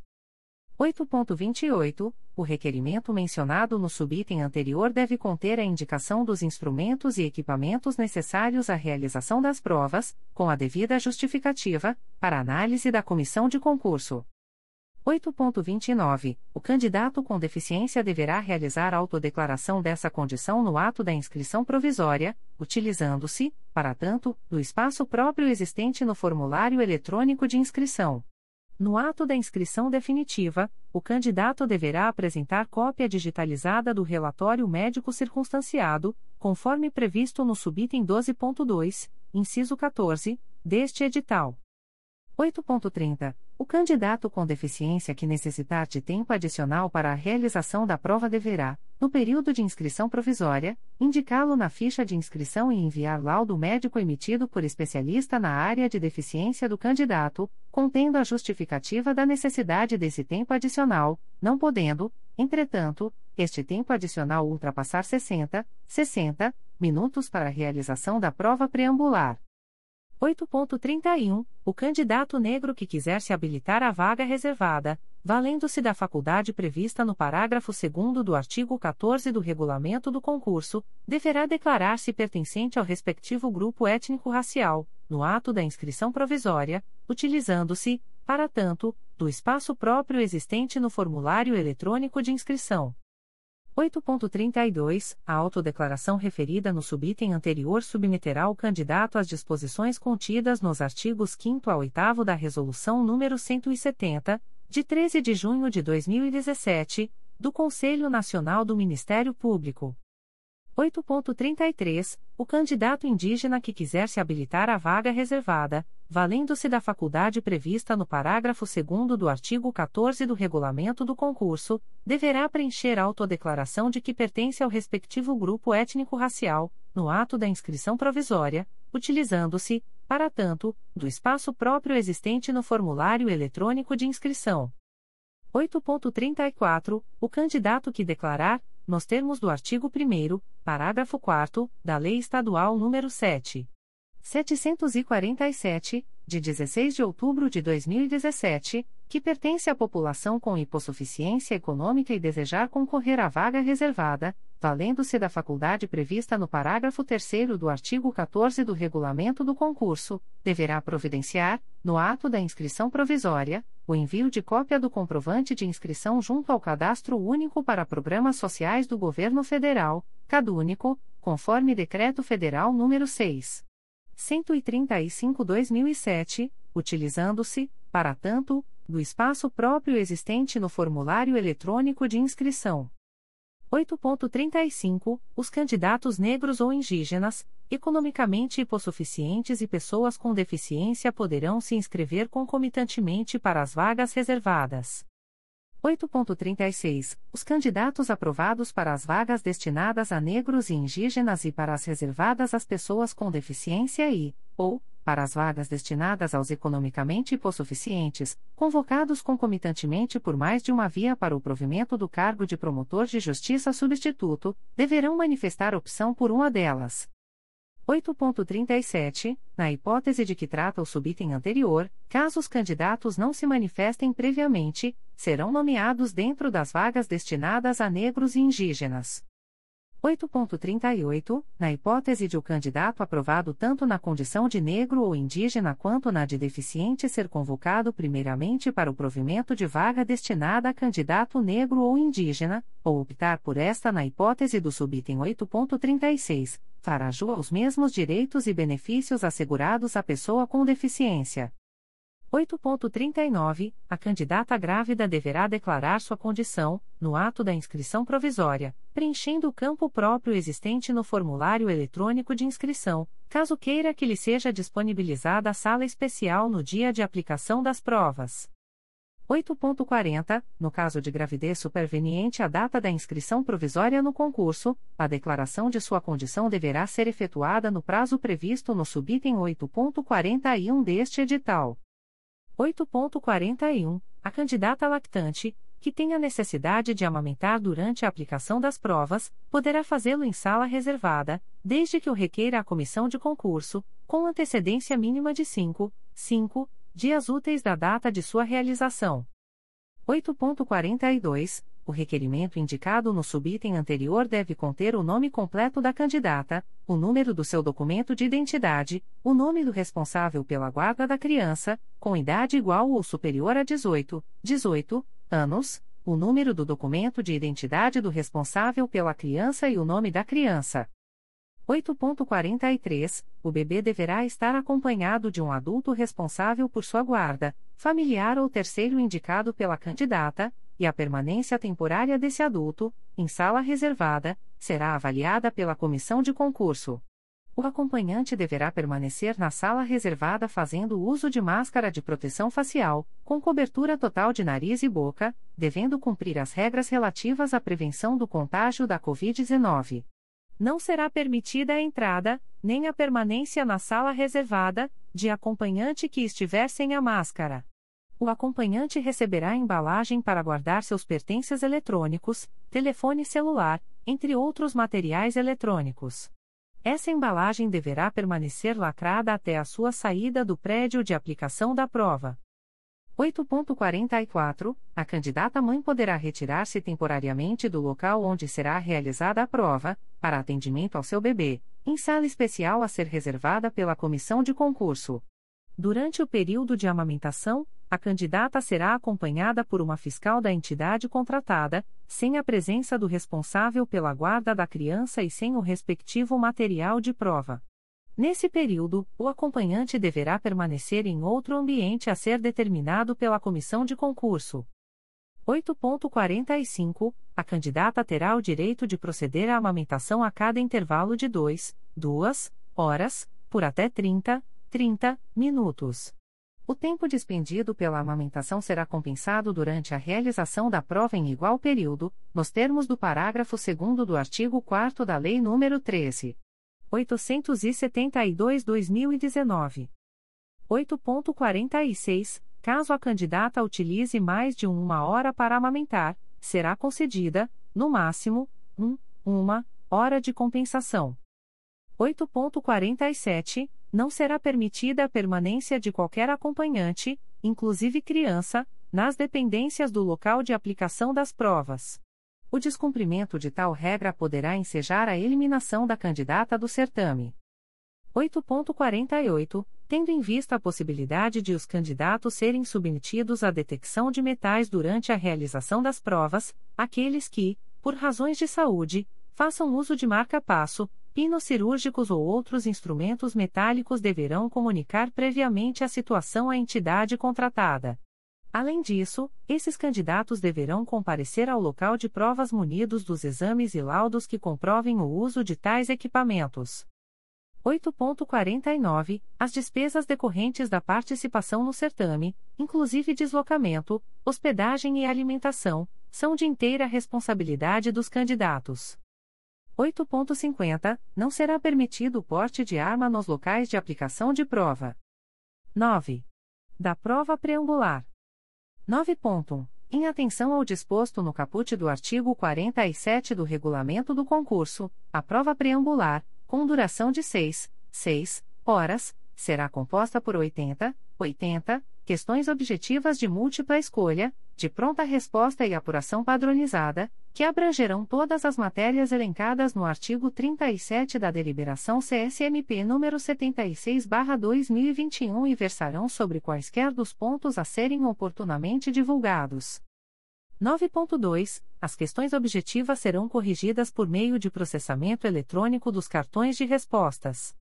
8.28. O requerimento mencionado no subitem anterior deve conter a indicação dos instrumentos e equipamentos necessários à realização das provas, com a devida justificativa, para análise da comissão de concurso. 8.29. O candidato com deficiência deverá realizar autodeclaração dessa condição no ato da inscrição provisória, utilizando-se, para tanto, do espaço próprio existente no formulário eletrônico de inscrição. No ato da inscrição definitiva, o candidato deverá apresentar cópia digitalizada do relatório médico circunstanciado, conforme previsto no subitem 12.2, inciso 14, deste edital. 8.30. O candidato com deficiência que necessitar de tempo adicional para a realização da prova deverá, no período de inscrição provisória, indicá-lo na ficha de inscrição e enviar laudo médico emitido por especialista na área de deficiência do candidato, contendo a justificativa da necessidade desse tempo adicional, não podendo, entretanto, este tempo adicional ultrapassar 60, 60 minutos para a realização da prova preambular. 8.31 O candidato negro que quiser se habilitar à vaga reservada, valendo-se da faculdade prevista no parágrafo 2 do artigo 14 do regulamento do concurso, deverá declarar-se pertencente ao respectivo grupo étnico-racial, no ato da inscrição provisória, utilizando-se, para tanto, do espaço próprio existente no formulário eletrônico de inscrição. 8.32 A autodeclaração referida no subitem anterior submeterá o candidato às disposições contidas nos artigos 5 a 8 da Resolução nº 170, de 13 de junho de 2017, do Conselho Nacional do Ministério Público. 8.33 O candidato indígena que quiser se habilitar à vaga reservada, valendo-se da faculdade prevista no parágrafo 2 do artigo 14 do regulamento do concurso, deverá preencher autodeclaração de que pertence ao respectivo grupo étnico-racial, no ato da inscrição provisória, utilizando-se, para tanto, do espaço próprio existente no formulário eletrônico de inscrição. 8.34 O candidato que declarar, nos termos do artigo 1 parágrafo 4 da Lei Estadual nº 7. 747, de 16 de outubro de 2017, que pertence à população com hipossuficiência econômica e desejar concorrer à vaga reservada, valendo-se da faculdade prevista no parágrafo 3 do artigo 14 do regulamento do concurso, deverá providenciar, no ato da inscrição provisória, o envio de cópia do comprovante de inscrição junto ao Cadastro Único para Programas Sociais do Governo Federal, CadÚnico, conforme Decreto Federal nº 6. 135/2007, utilizando-se, para tanto, do espaço próprio existente no formulário eletrônico de inscrição. 8.35 Os candidatos negros ou indígenas, economicamente hipossuficientes e pessoas com deficiência poderão se inscrever concomitantemente para as vagas reservadas. 8.36 Os candidatos aprovados para as vagas destinadas a negros e indígenas e para as reservadas às pessoas com deficiência e, ou, para as vagas destinadas aos economicamente hipossuficientes, convocados concomitantemente por mais de uma via para o provimento do cargo de promotor de justiça substituto, deverão manifestar opção por uma delas. 8.37, na hipótese de que trata o subitem anterior, caso os candidatos não se manifestem previamente, serão nomeados dentro das vagas destinadas a negros e indígenas. 8.38, na hipótese de o candidato aprovado tanto na condição de negro ou indígena quanto na de deficiente ser convocado primeiramente para o provimento de vaga destinada a candidato negro ou indígena, ou optar por esta na hipótese do subitem 8.36, fará jus aos mesmos direitos e benefícios assegurados à pessoa com deficiência. 8.39 A candidata grávida deverá declarar sua condição, no ato da inscrição provisória, preenchendo o campo próprio existente no formulário eletrônico de inscrição, caso queira que lhe seja disponibilizada a sala especial no dia de aplicação das provas. 8.40 No caso de gravidez superveniente à data da inscrição provisória no concurso, a declaração de sua condição deverá ser efetuada no prazo previsto no subitem 8.41 deste edital. 8.41 A candidata lactante, que tenha necessidade de amamentar durante a aplicação das provas, poderá fazê-lo em sala reservada, desde que o requeira a comissão de concurso, com antecedência mínima de 5, 5 dias úteis da data de sua realização. 8.42 o requerimento indicado no subitem anterior deve conter o nome completo da candidata, o número do seu documento de identidade, o nome do responsável pela guarda da criança, com idade igual ou superior a 18, 18 anos, o número do documento de identidade do responsável pela criança e o nome da criança. 8.43 O bebê deverá estar acompanhado de um adulto responsável por sua guarda, familiar ou terceiro indicado pela candidata, e a permanência temporária desse adulto, em sala reservada, será avaliada pela comissão de concurso. O acompanhante deverá permanecer na sala reservada fazendo uso de máscara de proteção facial, com cobertura total de nariz e boca, devendo cumprir as regras relativas à prevenção do contágio da Covid-19. Não será permitida a entrada, nem a permanência na sala reservada, de acompanhante que estiver sem a máscara. O acompanhante receberá embalagem para guardar seus pertences eletrônicos, telefone celular, entre outros materiais eletrônicos. Essa embalagem deverá permanecer lacrada até a sua saída do prédio de aplicação da prova. 8.44 A candidata mãe poderá retirar-se temporariamente do local onde será realizada a prova, para atendimento ao seu bebê, em sala especial a ser reservada pela comissão de concurso. Durante o período de amamentação, a candidata será acompanhada por uma fiscal da entidade contratada, sem a presença do responsável pela guarda da criança e sem o respectivo material de prova. Nesse período, o acompanhante deverá permanecer em outro ambiente a ser determinado pela comissão de concurso. 8.45 A candidata terá o direito de proceder à amamentação a cada intervalo de 2, 2 horas, por até 30, 30 minutos. O tempo dispendido pela amamentação será compensado durante a realização da prova em igual período, nos termos do parágrafo 2 do artigo 4 da Lei nº 13. 872-2019. 8.46 Caso a candidata utilize mais de uma hora para amamentar, será concedida, no máximo, um, uma hora de compensação. 8.47 Não será permitida a permanência de qualquer acompanhante, inclusive criança, nas dependências do local de aplicação das provas. O descumprimento de tal regra poderá ensejar a eliminação da candidata do certame. 8.48 Tendo em vista a possibilidade de os candidatos serem submetidos à detecção de metais durante a realização das provas, aqueles que, por razões de saúde, façam uso de marca-passo, pinos cirúrgicos ou outros instrumentos metálicos deverão comunicar previamente a situação à entidade contratada. Além disso, esses candidatos deverão comparecer ao local de provas munidos dos exames e laudos que comprovem o uso de tais equipamentos. 8.49 As despesas decorrentes da participação no certame, inclusive deslocamento, hospedagem e alimentação, são de inteira responsabilidade dos candidatos. 8.50 Não será permitido o porte de arma nos locais de aplicação de prova. 9. Da prova preambular. 9. Em atenção ao disposto no caput do artigo 47 do regulamento do concurso, a prova preambular, com duração de 6, 6 horas, será composta por 80, 80 questões objetivas de múltipla escolha, de pronta resposta e apuração padronizada, que abrangerão todas as matérias elencadas no artigo 37 da Deliberação CSMP número 76/2021 e versarão sobre quaisquer dos pontos a serem oportunamente divulgados. 9.2 As questões objetivas serão corrigidas por meio de processamento eletrônico dos cartões de respostas.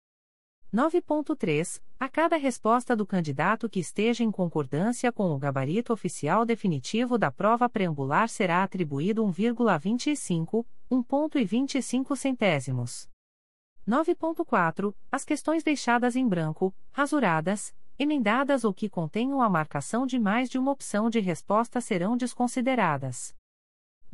9.3. A cada resposta do candidato que esteja em concordância com o gabarito oficial definitivo da prova preambular será atribuído 1,25, 1,25 centésimos. 9.4. As questões deixadas em branco, rasuradas, emendadas ou que contenham a marcação de mais de uma opção de resposta serão desconsideradas.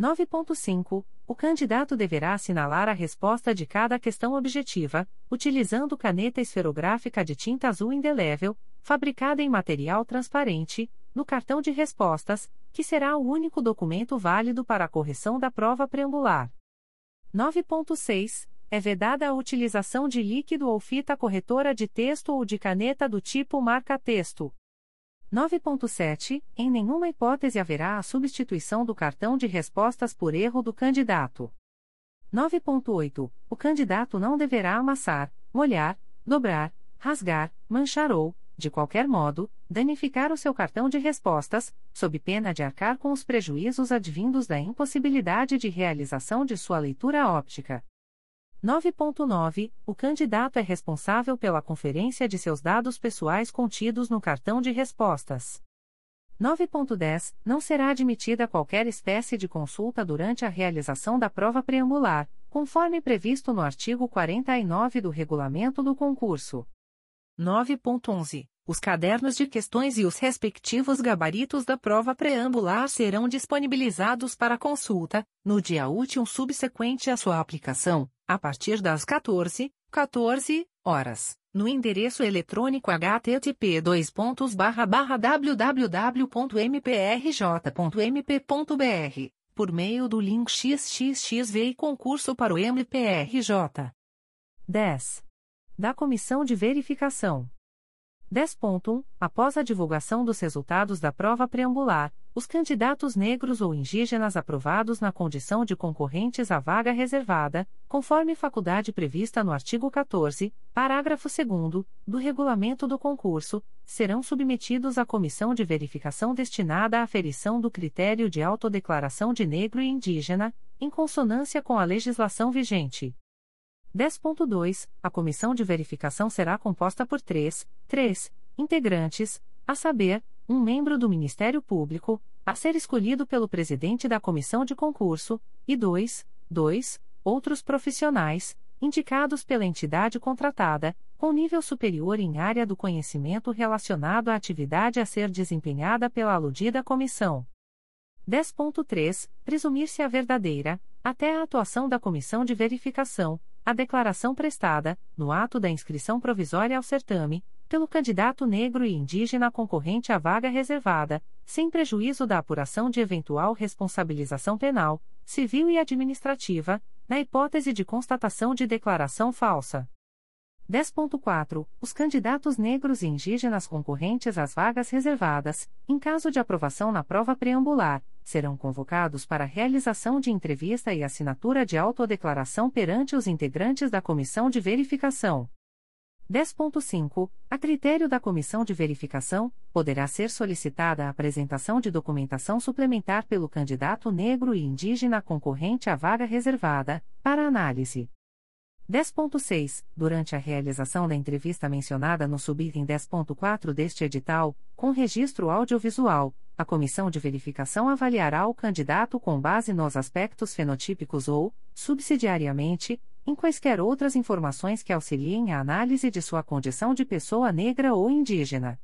9.5. O candidato deverá assinalar a resposta de cada questão objetiva, utilizando caneta esferográfica de tinta azul indelével, fabricada em material transparente, no cartão de respostas, que será o único documento válido para a correção da prova preambular. 9.6. É vedada a utilização de líquido ou fita corretora de texto ou de caneta do tipo marca-texto. 9.7. Em nenhuma hipótese haverá a substituição do cartão de respostas por erro do candidato. 9.8. O candidato não deverá amassar, molhar, dobrar, rasgar, manchar ou, de qualquer modo, danificar o seu cartão de respostas, sob pena de arcar com os prejuízos advindos da impossibilidade de realização de sua leitura óptica. 9.9. O candidato é responsável pela conferência de seus dados pessoais contidos no cartão de respostas. 9.10. Não será admitida qualquer espécie de consulta durante a realização da prova preambular, conforme previsto no artigo 49 do regulamento do concurso. 9.11. Os cadernos de questões e os respectivos gabaritos da prova preambular serão disponibilizados para consulta, no dia útil subsequente à sua aplicação, a partir das 14, 14 horas, no endereço eletrônico http://www.mprj.mp.br, por meio do link XXXV e concurso para o MPRJ. 10. Da Comissão de Verificação. 10.1. Após a divulgação dos resultados da prova preambular, os candidatos negros ou indígenas aprovados na condição de concorrentes à vaga reservada, conforme faculdade prevista no artigo 14, parágrafo 2 do regulamento do concurso, serão submetidos à comissão de verificação destinada à aferição do critério de autodeclaração de negro e indígena, em consonância com a legislação vigente. 10.2. A comissão de verificação será composta por três, três integrantes, a saber, um membro do Ministério Público, a ser escolhido pelo presidente da comissão de concurso, e dois, dois outros profissionais, indicados pela entidade contratada, com nível superior em área do conhecimento relacionado à atividade a ser desempenhada pela aludida comissão. 10.3. Presumir-se a verdadeira, até a atuação da comissão de verificação, a declaração prestada, no ato da inscrição provisória ao certame, pelo candidato negro e indígena concorrente à vaga reservada, sem prejuízo da apuração de eventual responsabilização penal, civil e administrativa, na hipótese de constatação de declaração falsa. 10.4. Os candidatos negros e indígenas concorrentes às vagas reservadas, em caso de aprovação na prova preambular, serão convocados para realização de entrevista e assinatura de autodeclaração perante os integrantes da comissão de verificação. 10.5. A critério da comissão de verificação, poderá ser solicitada a apresentação de documentação suplementar pelo candidato negro e indígena concorrente à vaga reservada, para análise. 10.6. Durante a realização da entrevista mencionada no subitem 10.4 deste edital, com registro audiovisual, a comissão de verificação avaliará o candidato com base nos aspectos fenotípicos ou, subsidiariamente, em quaisquer outras informações que auxiliem a análise de sua condição de pessoa negra ou indígena.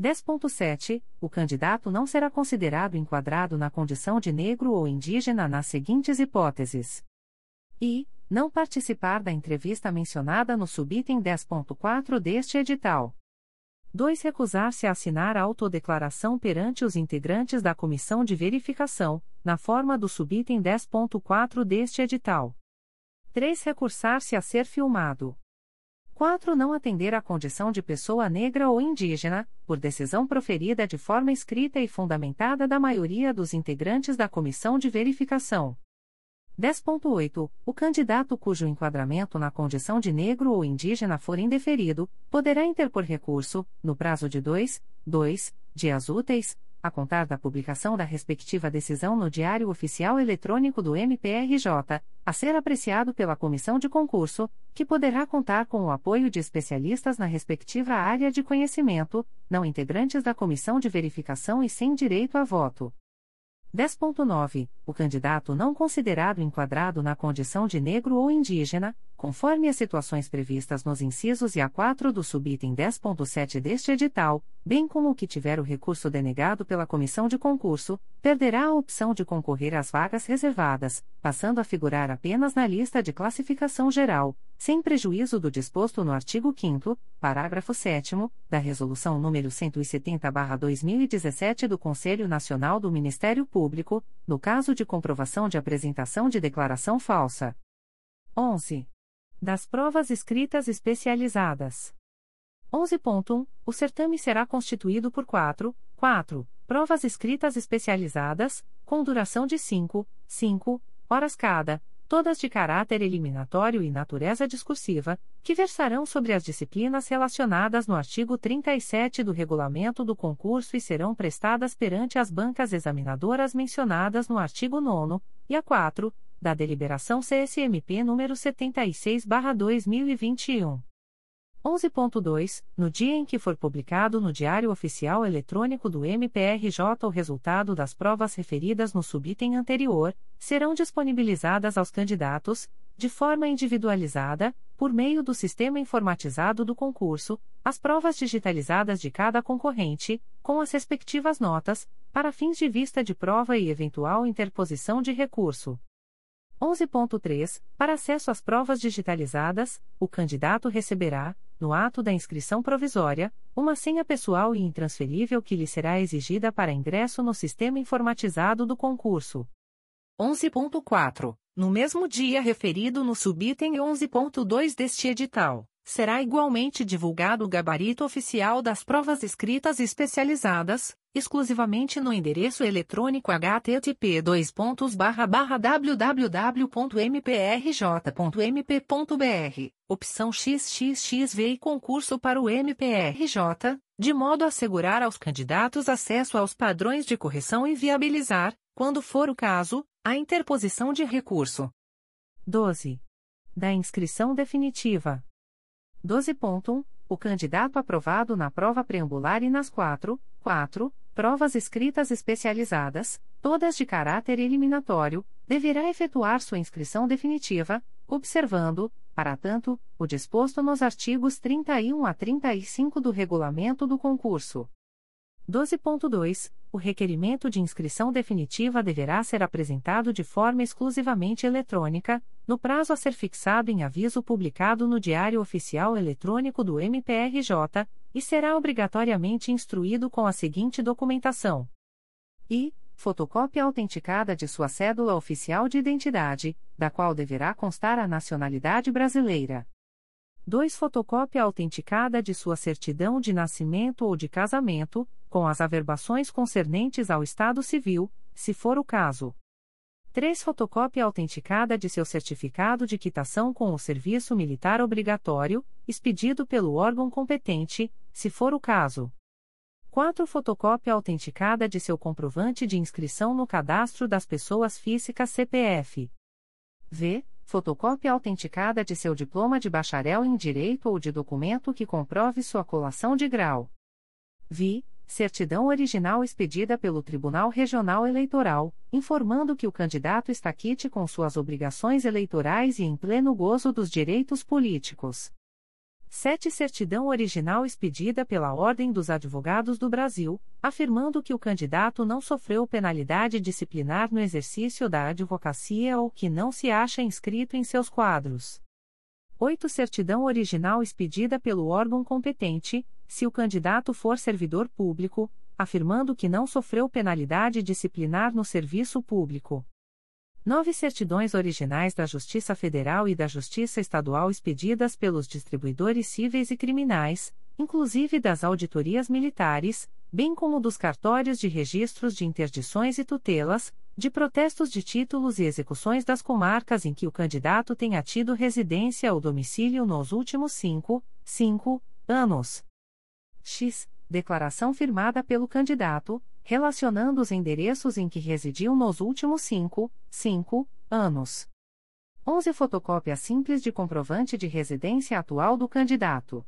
10.7. O candidato não será considerado enquadrado na condição de negro ou indígena nas seguintes hipóteses: e não participar da entrevista mencionada no subitem 10.4 deste edital. 2. Recusar-se a assinar a autodeclaração perante os integrantes da comissão de verificação, na forma do subitem 10.4 deste edital. 3. Recursar-se a ser filmado. 4. Não atender à condição de pessoa negra ou indígena, por decisão proferida de forma escrita e fundamentada da maioria dos integrantes da comissão de verificação. 10.8. O candidato cujo enquadramento na condição de negro ou indígena for indeferido, poderá interpor recurso, no prazo de 2, 2 dias úteis, a contar da publicação da respectiva decisão no Diário Oficial Eletrônico do MPRJ, a ser apreciado pela comissão de concurso, que poderá contar com o apoio de especialistas na respectiva área de conhecimento, não integrantes da comissão de verificação e sem direito a voto. 10.9. O candidato não considerado enquadrado na condição de negro ou indígena, conforme as situações previstas nos incisos e a 4 do subitem 10.7 deste edital, bem como o que tiver o recurso denegado pela comissão de concurso, perderá a opção de concorrer às vagas reservadas, passando a figurar apenas na lista de classificação geral, sem prejuízo do disposto no artigo 5 parágrafo 7 da Resolução nº 170/2017 do Conselho Nacional do Ministério Público, no caso de comprovação de apresentação de declaração falsa. 11. Das provas escritas especializadas. 11.1. O certame será constituído por 4, 4 provas escritas especializadas, com duração de 5, 5 horas cada todas de caráter eliminatório e natureza discursiva, que versarão sobre as disciplinas relacionadas no artigo 37 do regulamento do concurso e serão prestadas perante as bancas examinadoras mencionadas no artigo 9 e a 4, da deliberação CSMP número 76/2021. 11.2. No dia em que for publicado no Diário Oficial Eletrônico do MPRJ o resultado das provas referidas no subitem anterior, serão disponibilizadas aos candidatos, de forma individualizada, por meio do sistema informatizado do concurso, as provas digitalizadas de cada concorrente, com as respectivas notas, para fins de vista de prova e eventual interposição de recurso. 11.3. Para acesso às provas digitalizadas, o candidato receberá, no ato da inscrição provisória, uma senha pessoal e intransferível que lhe será exigida para ingresso no sistema informatizado do concurso. 11.4. No mesmo dia referido no subitem 11.2 deste edital, será igualmente divulgado o gabarito oficial das provas escritas especializadas, exclusivamente no endereço eletrônico http www.mprj.mp.br, opção XXXV e concurso para o MPRJ, de modo a assegurar aos candidatos acesso aos padrões de correção e viabilizar, quando for o caso, a interposição de recurso. 12. Da inscrição definitiva. 12.1. O candidato aprovado na prova preambular e nas 4, 4 provas escritas especializadas, todas de caráter eliminatório, deverá efetuar sua inscrição definitiva, observando, para tanto, o disposto nos artigos 31 a 35 do regulamento do concurso. 12.2. O requerimento de inscrição definitiva deverá ser apresentado de forma exclusivamente eletrônica, no prazo a ser fixado em aviso publicado no Diário Oficial Eletrônico do MPRJ, e será obrigatoriamente instruído com a seguinte documentação: e fotocópia autenticada de sua cédula oficial de identidade, da qual deverá constar a nacionalidade brasileira. 2. Fotocópia autenticada de sua certidão de nascimento ou de casamento, com as averbações concernentes ao Estado Civil, se for o caso. 3. Fotocópia autenticada de seu certificado de quitação com o serviço militar obrigatório, expedido pelo órgão competente, se for o caso. 4. Fotocópia autenticada de seu comprovante de inscrição no cadastro das pessoas físicas CPF. V. Fotocópia autenticada de seu diploma de bacharel em Direito ou de documento que comprove sua colação de grau. Vi certidão original expedida pelo Tribunal Regional Eleitoral, informando que o candidato está quite com suas obrigações eleitorais e em pleno gozo dos direitos políticos. 7. Certidão original expedida pela Ordem dos Advogados do Brasil, afirmando que o candidato não sofreu penalidade disciplinar no exercício da advocacia ou que não se acha inscrito em seus quadros. 8. Certidão original expedida pelo órgão competente, se o candidato for servidor público, afirmando que não sofreu penalidade disciplinar no serviço público. Nove certidões originais da Justiça Federal e da Justiça Estadual expedidas pelos distribuidores cíveis e criminais, inclusive das auditorias militares, bem como dos cartórios de registros de interdições e tutelas, de protestos de títulos e execuções das comarcas em que o candidato tenha tido residência ou domicílio nos últimos cinco, cinco anos. X. Declaração firmada pelo candidato, relacionando os endereços em que residiu nos últimos 5, 5 anos. 11. Fotocópia simples de comprovante de residência atual do candidato.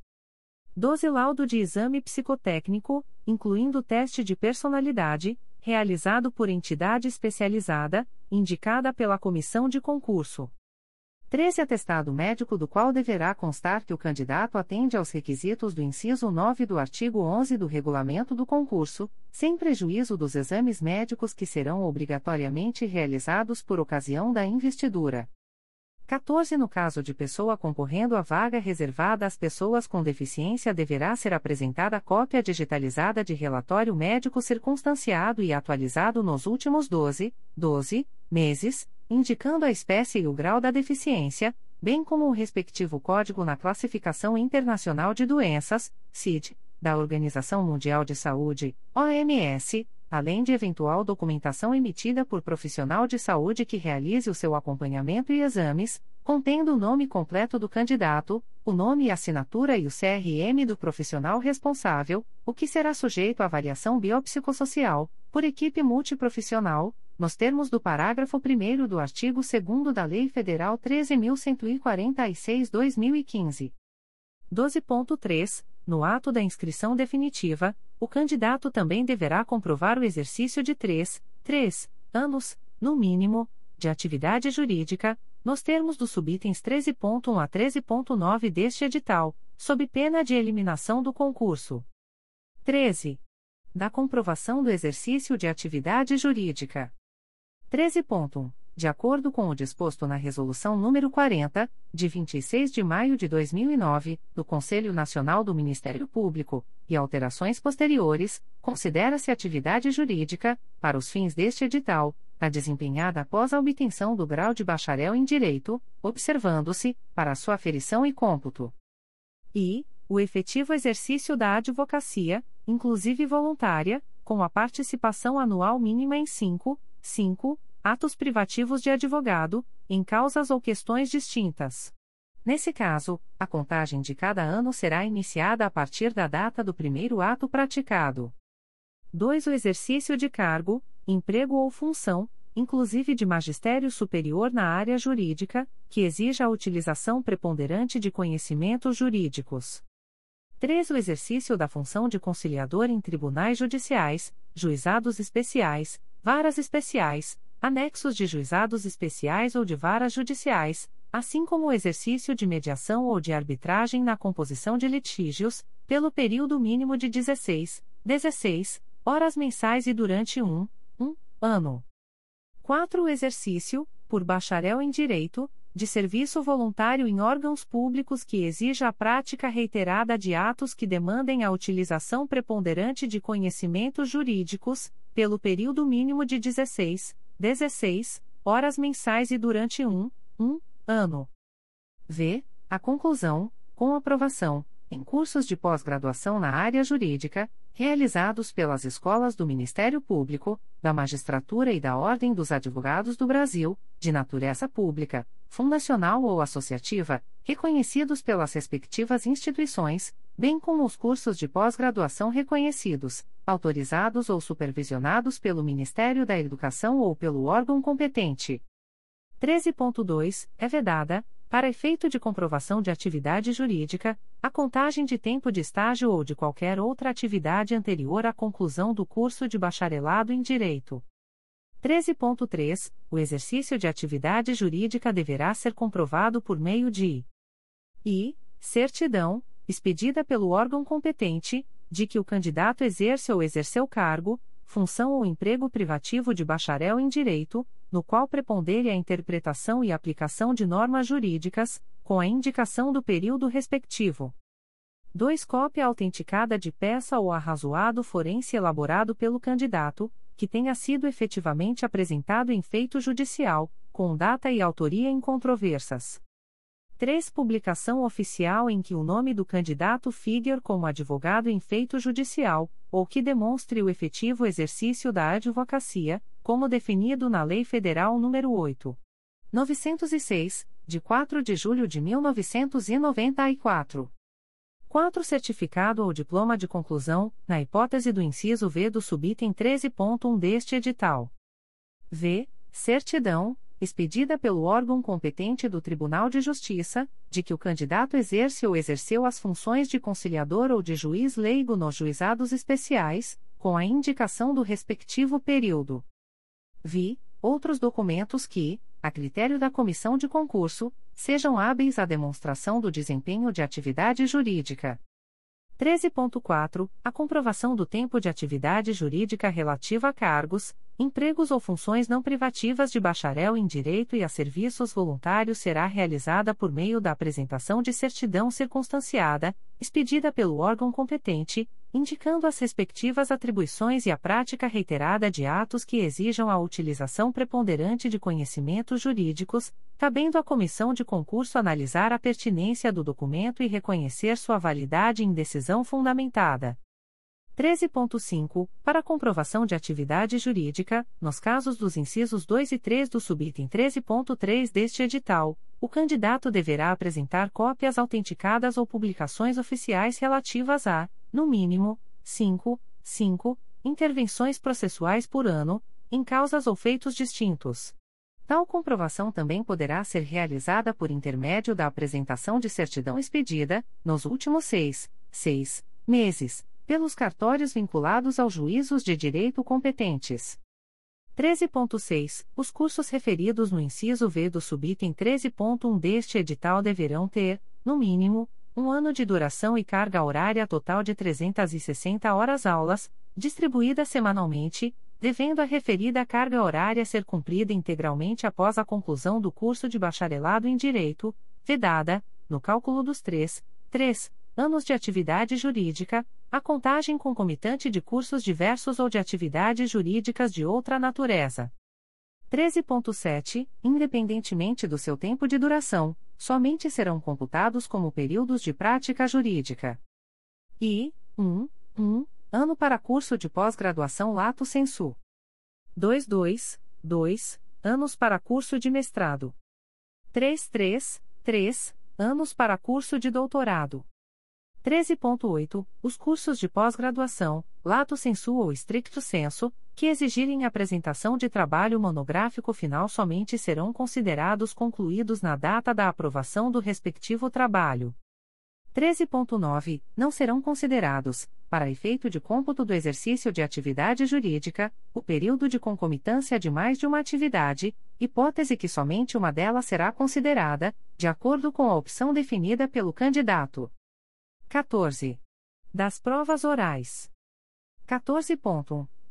12. Laudo de exame psicotécnico, incluindo teste de personalidade, realizado por entidade especializada, indicada pela comissão de concurso. 13 atestado médico do qual deverá constar que o candidato atende aos requisitos do inciso 9 do artigo 11 do regulamento do concurso, sem prejuízo dos exames médicos que serão obrigatoriamente realizados por ocasião da investidura. 14 No caso de pessoa concorrendo à vaga reservada às pessoas com deficiência deverá ser apresentada cópia digitalizada de relatório médico circunstanciado e atualizado nos últimos 12, 12 meses, indicando a espécie e o grau da deficiência, bem como o respectivo código na Classificação Internacional de Doenças, CID, da Organização Mundial de Saúde, OMS, além de eventual documentação emitida por profissional de saúde que realize o seu acompanhamento e exames, contendo o nome completo do candidato, o nome e assinatura e o CRM do profissional responsável, o que será sujeito à avaliação biopsicossocial, por equipe multiprofissional, nos termos do parágrafo 1 do artigo 2 da Lei Federal 13.146-2015. 12.3. No ato da inscrição definitiva, o candidato também deverá comprovar o exercício de 3, 3 anos, no mínimo, de atividade jurídica, nos termos dos subitens 13.1 a 13.9 deste edital, sob pena de eliminação do concurso. 13. Da comprovação do exercício de atividade jurídica. 13.1. De acordo com o disposto na Resolução nº 40, de 26 de maio de 2009, do Conselho Nacional do Ministério Público, e alterações posteriores, considera-se atividade jurídica, para os fins deste edital, a desempenhada após a obtenção do grau de bacharel em Direito, observando-se, para sua aferição e cômputo. E, o efetivo exercício da advocacia, inclusive voluntária, com a participação anual mínima em 5, 5 atos privativos de advogado, em causas ou questões distintas. Nesse caso, a contagem de cada ano será iniciada a partir da data do primeiro ato praticado. 2. O exercício de cargo, emprego ou função, inclusive de magistério superior na área jurídica, que exija a utilização preponderante de conhecimentos jurídicos. 3. O exercício da função de conciliador em tribunais judiciais, juizados especiais, varas especiais, anexos de juizados especiais ou de varas judiciais, assim como o exercício de mediação ou de arbitragem na composição de litígios, pelo período mínimo de 16, 16 horas mensais e durante um, um ano. 4. O exercício, por bacharel em Direito, de serviço voluntário em órgãos públicos que exija a prática reiterada de atos que demandem a utilização preponderante de conhecimentos jurídicos, pelo período mínimo de 16, 16 horas mensais e durante um, um ano. V. A conclusão, com aprovação, em cursos de pós-graduação na área jurídica, realizados pelas escolas do Ministério Público, da Magistratura e da Ordem dos Advogados do Brasil, de natureza pública, fundacional ou associativa, reconhecidos pelas respectivas instituições, bem como os cursos de pós-graduação reconhecidos, autorizados ou supervisionados pelo Ministério da Educação ou pelo órgão competente. 13.2. É vedada, para efeito de comprovação de atividade jurídica, a contagem de tempo de estágio ou de qualquer outra atividade anterior à conclusão do curso de bacharelado em Direito. 13.3. O exercício de atividade jurídica deverá ser comprovado por meio de i. Certidão, expedida pelo órgão competente, de que o candidato exerce ou exerceu cargo, função ou emprego privativo de bacharel em direito, no qual prepondere a interpretação e aplicação de normas jurídicas, com a indicação do período respectivo. 2. Cópia autenticada de peça ou arrazoado forense elaborado pelo candidato, que tenha sido efetivamente apresentado em feito judicial, com data e autoria incontroversas. 3. Publicação oficial em que o nome do candidato figure como advogado em feito judicial, ou que demonstre o efetivo exercício da advocacia, como definido na Lei Federal nº 8. 906, de 4 de julho de 1994. 4. Certificado ou diploma de conclusão, na hipótese do inciso V do subitem 13.1 deste edital. V. Certidão, expedida pelo órgão competente do Tribunal de Justiça, de que o candidato exerce ou exerceu as funções de conciliador ou de juiz leigo nos juizados especiais, com a indicação do respectivo período. Vi, outros documentos que, a critério da comissão de concurso, sejam hábeis à demonstração do desempenho de atividade jurídica. 13.4. A comprovação do tempo de atividade jurídica relativa a cargos, empregos ou funções não privativas de bacharel em Direito e a serviços voluntários será realizada por meio da apresentação de certidão circunstanciada, expedida pelo órgão competente, indicando as respectivas atribuições e a prática reiterada de atos que exijam a utilização preponderante de conhecimentos jurídicos, cabendo à comissão de concurso analisar a pertinência do documento e reconhecer sua validade em decisão fundamentada. 13.5. Para comprovação de atividade jurídica, nos casos dos incisos 2 e 3 do subitem 13.3 deste edital, o candidato deverá apresentar cópias autenticadas ou publicações oficiais relativas a, no mínimo, 5, 5 intervenções processuais por ano, em causas ou feitos distintos. Tal comprovação também poderá ser realizada por intermédio da apresentação de certidão expedida, nos últimos seis, seis meses, pelos cartórios vinculados aos juízos de direito competentes. 13.6. Os cursos referidos no inciso V do subitem 13.1 deste edital deverão ter, no mínimo, um ano de duração e carga horária total de 360 horas aulas, distribuída semanalmente, devendo a referida carga horária ser cumprida integralmente após a conclusão do curso de bacharelado em Direito, vedada, no cálculo dos três, três anos de atividade jurídica, a contagem concomitante de cursos diversos ou de atividades jurídicas de outra natureza. 13.7. Independentemente do seu tempo de duração, somente serão computados como períodos de prática jurídica. E, 1, 1, ano para curso de pós-graduação Lato Sensu. 22, 2, anos para curso de mestrado. 33, 3, anos para curso de doutorado. 13.8. Os cursos de pós-graduação, lato sensu ou stricto sensu, que exigirem apresentação de trabalho monográfico final somente serão considerados concluídos na data da aprovação do respectivo trabalho. 13.9. Não serão considerados, para efeito de cômputo do exercício de atividade jurídica, o período de concomitância de mais de uma atividade, hipótese que somente uma delas será considerada, de acordo com a opção definida pelo candidato. 14. Das provas orais. 14.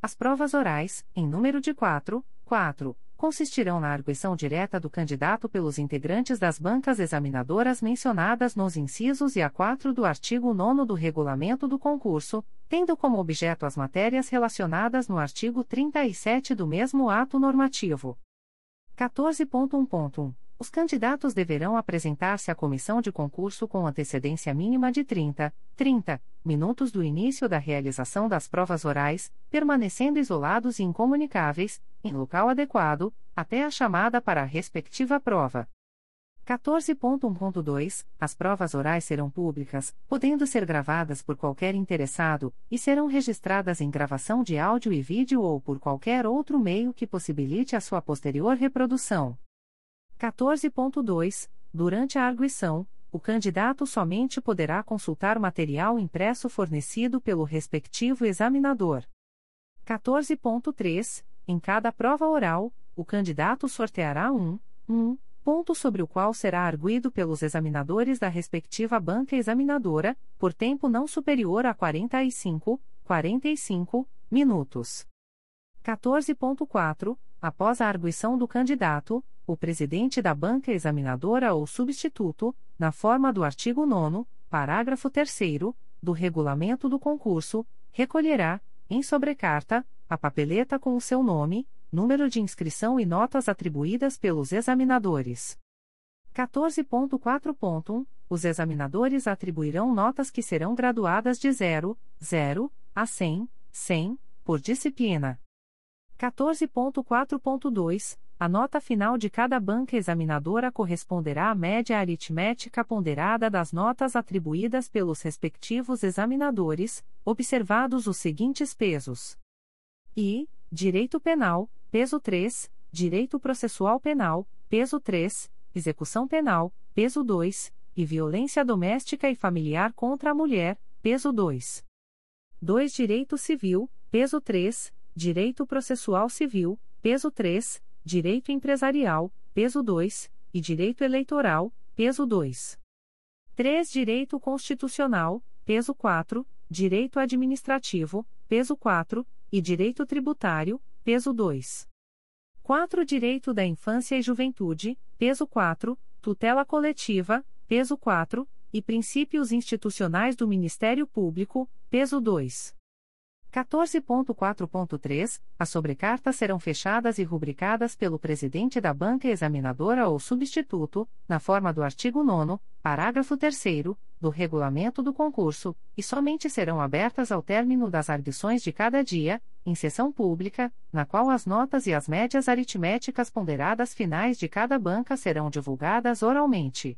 As provas orais, em número de 4, 4, consistirão na arguição direta do candidato pelos integrantes das bancas examinadoras mencionadas nos incisos e a 4 do artigo 9 do regulamento do concurso, tendo como objeto as matérias relacionadas no artigo 37 do mesmo ato normativo. 14.1. Os candidatos deverão apresentar-se à comissão de concurso com antecedência mínima de 30, 30 minutos do início da realização das provas orais, permanecendo isolados e incomunicáveis, em local adequado, até a chamada para a respectiva prova. 14.1.2 As provas orais serão públicas, podendo ser gravadas por qualquer interessado, e serão registradas em gravação de áudio e vídeo ou por qualquer outro meio que possibilite a sua posterior reprodução. 14.2 Durante a arguição, o candidato somente poderá consultar material impresso fornecido pelo respectivo examinador. 14.3 Em cada prova oral, o candidato sorteará um, um ponto sobre o qual será arguído pelos examinadores da respectiva banca examinadora, por tempo não superior a 45, 45 minutos. 14.4 Após a arguição do candidato, o presidente da banca examinadora ou substituto, na forma do artigo 9, parágrafo 3 do regulamento do concurso, recolherá, em sobrecarta, a papeleta com o seu nome, número de inscrição e notas atribuídas pelos examinadores. 14.4.1 Os examinadores atribuirão notas que serão graduadas de 0, 0 a 100, 100 por disciplina. 14.4.2 A nota final de cada banca examinadora corresponderá à média aritmética ponderada das notas atribuídas pelos respectivos examinadores, observados os seguintes pesos: I. Direito Penal, peso 3, Direito Processual Penal, peso 3, Execução Penal, peso 2, e Violência Doméstica e Familiar contra a Mulher, peso 2. 2. Direito Civil, peso 3, Direito Processual Civil, peso 3, Direito Empresarial, peso 2, e Direito Eleitoral, peso 2. 3. Direito Constitucional, peso 4, Direito Administrativo, peso 4, e Direito Tributário, peso 2. 4. Direito da Infância e Juventude, peso 4, Tutela Coletiva, peso 4, e Princípios Institucionais do Ministério Público, peso 2. 14.4.3 As sobrecartas serão fechadas e rubricadas pelo presidente da banca examinadora ou substituto, na forma do artigo 9, parágrafo 3 do regulamento do concurso, e somente serão abertas ao término das arguições de cada dia, em sessão pública, na qual as notas e as médias aritméticas ponderadas finais de cada banca serão divulgadas oralmente.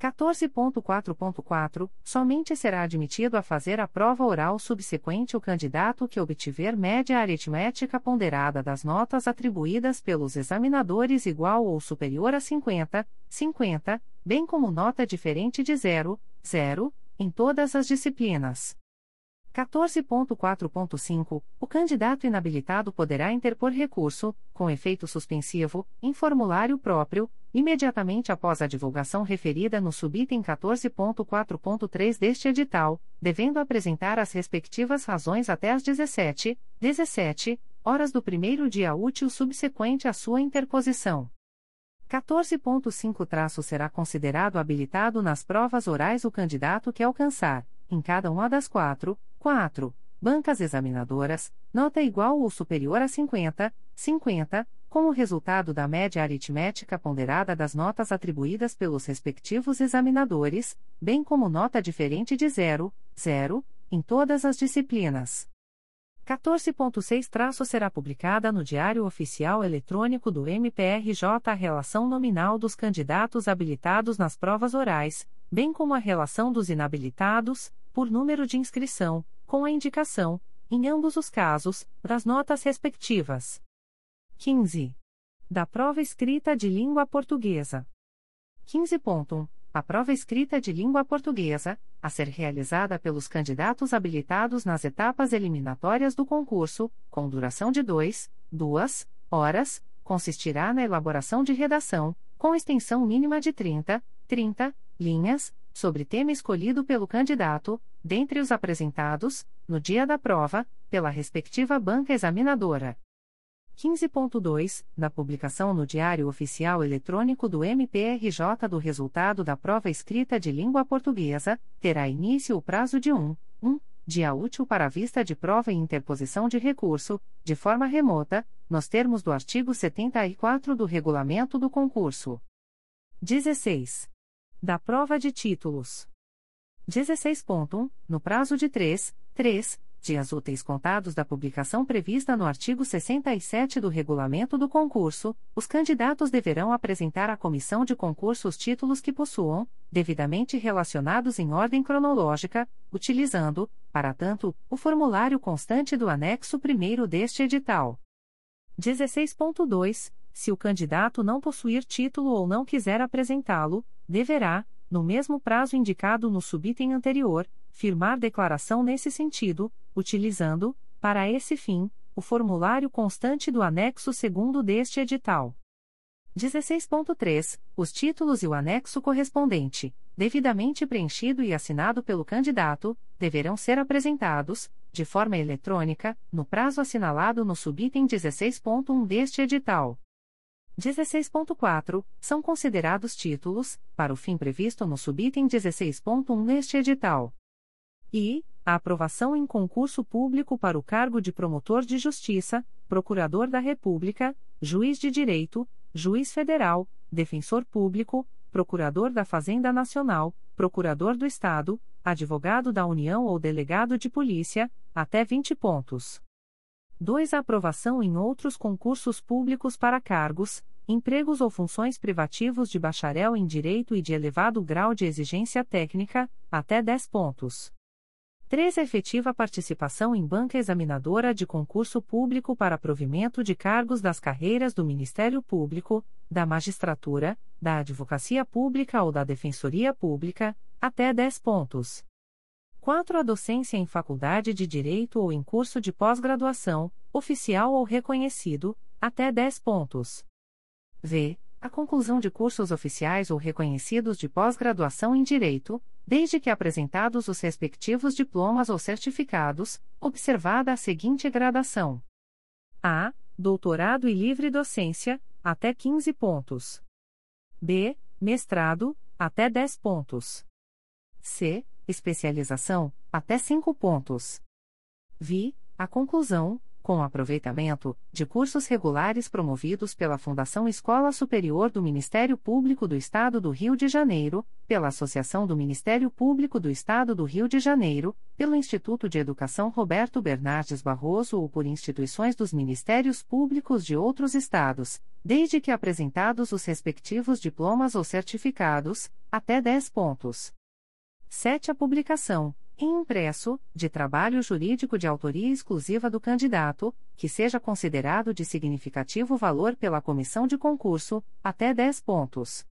14.4.4 Somente será admitido a fazer a prova oral subsequente o candidato que obtiver média aritmética ponderada das notas atribuídas pelos examinadores igual ou superior a 50, 50, bem como nota diferente de 0, 0, em todas as disciplinas. 14.4.5 O candidato inabilitado poderá interpor recurso, com efeito suspensivo, em formulário próprio, imediatamente após a divulgação referida no subitem 14.4.3 deste edital, devendo apresentar as respectivas razões até às 17, 17 horas do primeiro dia útil subsequente à sua interposição. 14.5 será considerado habilitado nas provas orais o candidato que alcançar, em cada uma das quatro, 4. Bancas examinadoras, nota igual ou superior a 50, 50, como resultado da média aritmética ponderada das notas atribuídas pelos respectivos examinadores, bem como nota diferente de 0, 0, em todas as disciplinas. 14.6 será publicada no Diário Oficial Eletrônico do MPRJ a relação nominal dos candidatos habilitados nas provas orais, bem como a relação dos inabilitados, por número de inscrição, com a indicação, em ambos os casos, das notas respectivas. 15. Da prova escrita de língua portuguesa. 15.1. A prova escrita de língua portuguesa, a ser realizada pelos candidatos habilitados nas etapas eliminatórias do concurso, com duração de 2, 2 horas, consistirá na elaboração de redação, com extensão mínima de 30, 30 linhas, sobre tema escolhido pelo candidato, dentre os apresentados, no dia da prova, pela respectiva banca examinadora. 15.2. Na publicação no Diário Oficial Eletrônico do MPRJ do resultado da prova escrita de língua portuguesa, terá início o prazo de 1, 1 dia útil para a vista de prova e interposição de recurso, de forma remota, nos termos do artigo 74 do regulamento do concurso. 16 da prova de títulos. 16.1. No prazo de 3, 3 dias úteis contados da publicação prevista no artigo 67 do regulamento do concurso, os candidatos deverão apresentar à comissão de concurso os títulos que possuam, devidamente relacionados em ordem cronológica, utilizando, para tanto, o formulário constante do anexo 1 deste edital. 16.2. Se o candidato não possuir título ou não quiser apresentá-lo, deverá, no mesmo prazo indicado no subitem anterior, firmar declaração nesse sentido, utilizando, para esse fim, o formulário constante do anexo segundo deste edital. 16.3. Os títulos e o anexo correspondente, devidamente preenchido e assinado pelo candidato, deverão ser apresentados, de forma eletrônica, no prazo assinalado no subitem 16.1 deste edital. 16.4, são considerados títulos, para o fim previsto no subitem 16.1 neste edital. E, a aprovação em concurso público para o cargo de promotor de justiça, procurador da República, juiz de direito, juiz federal, defensor público, procurador da Fazenda Nacional, procurador do Estado, advogado da União ou delegado de polícia, até 20 pontos. 2. A aprovação em outros concursos públicos para cargos, empregos ou funções privativos de bacharel em direito e de elevado grau de exigência técnica, até 10 pontos. 3. Efetiva participação em banca examinadora de concurso público para provimento de cargos das carreiras do Ministério Público, da Magistratura, da Advocacia Pública ou da Defensoria Pública, até 10 pontos. 4. A docência em faculdade de Direito ou em curso de pós-graduação, oficial ou reconhecido, até 10 pontos. V. A conclusão de cursos oficiais ou reconhecidos de pós-graduação em Direito, desde que apresentados os respectivos diplomas ou certificados, observada a seguinte gradação: A. Doutorado e livre docência, até 15 pontos. B. Mestrado, até 10 pontos. C especialização, até 5 pontos. Vi, a conclusão, com aproveitamento, de cursos regulares promovidos pela Fundação Escola Superior do Ministério Público do Estado do Rio de Janeiro, pela Associação do Ministério Público do Estado do Rio de Janeiro, pelo Instituto de Educação Roberto Bernardes Barroso ou por instituições dos Ministérios Públicos de outros estados, desde que apresentados os respectivos diplomas ou certificados, até 10 pontos. 7. A publicação impresso, de trabalho jurídico de autoria exclusiva do candidato, que seja considerado de significativo valor pela comissão de concurso, até 10 pontos.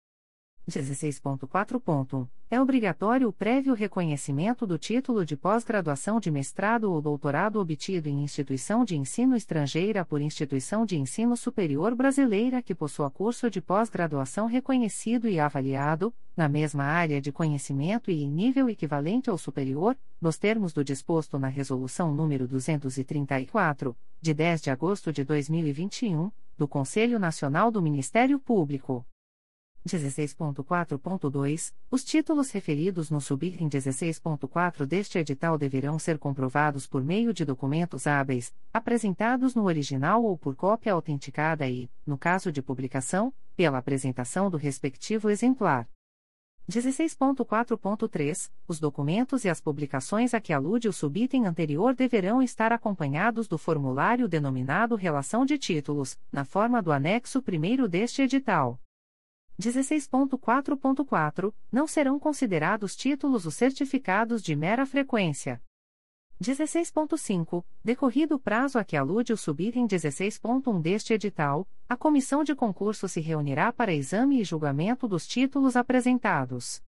16.4. É obrigatório o prévio reconhecimento do título de pós-graduação de mestrado ou doutorado obtido em instituição de ensino estrangeira por instituição de ensino superior brasileira que possua curso de pós-graduação reconhecido e avaliado, na mesma área de conhecimento e em nível equivalente ou superior, nos termos do disposto na Resolução nº 234, de 10 de agosto de 2021, do Conselho Nacional do Ministério Público. 16.4.2, os títulos referidos no subitem 16.4 deste edital deverão ser comprovados por meio de documentos hábeis, apresentados no original ou por cópia autenticada e, no caso de publicação, pela apresentação do respectivo exemplar. 16.4.3 Os documentos e as publicações a que alude o subitem anterior deverão estar acompanhados do formulário denominado Relação de Títulos, na forma do anexo 1 deste edital. 16.4.4 Não serão considerados títulos os certificados de mera frequência. 16.5 Decorrido o prazo a que alude o subitem 16.1 deste edital, a comissão de concurso se reunirá para exame e julgamento dos títulos apresentados.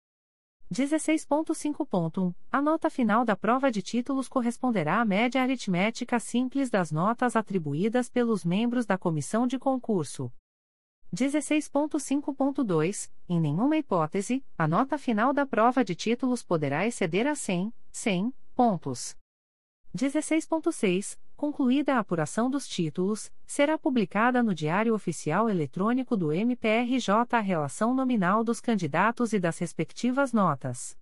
16.5.1 A nota final da prova de títulos corresponderá à média aritmética simples das notas atribuídas pelos membros da comissão de concurso. 16.5.2 Em nenhuma hipótese, a nota final da prova de títulos poderá exceder a 100, 100 pontos. 16.6 Concluída a apuração dos títulos, será publicada no Diário Oficial Eletrônico do MPRJ a relação nominal dos candidatos e das respectivas notas.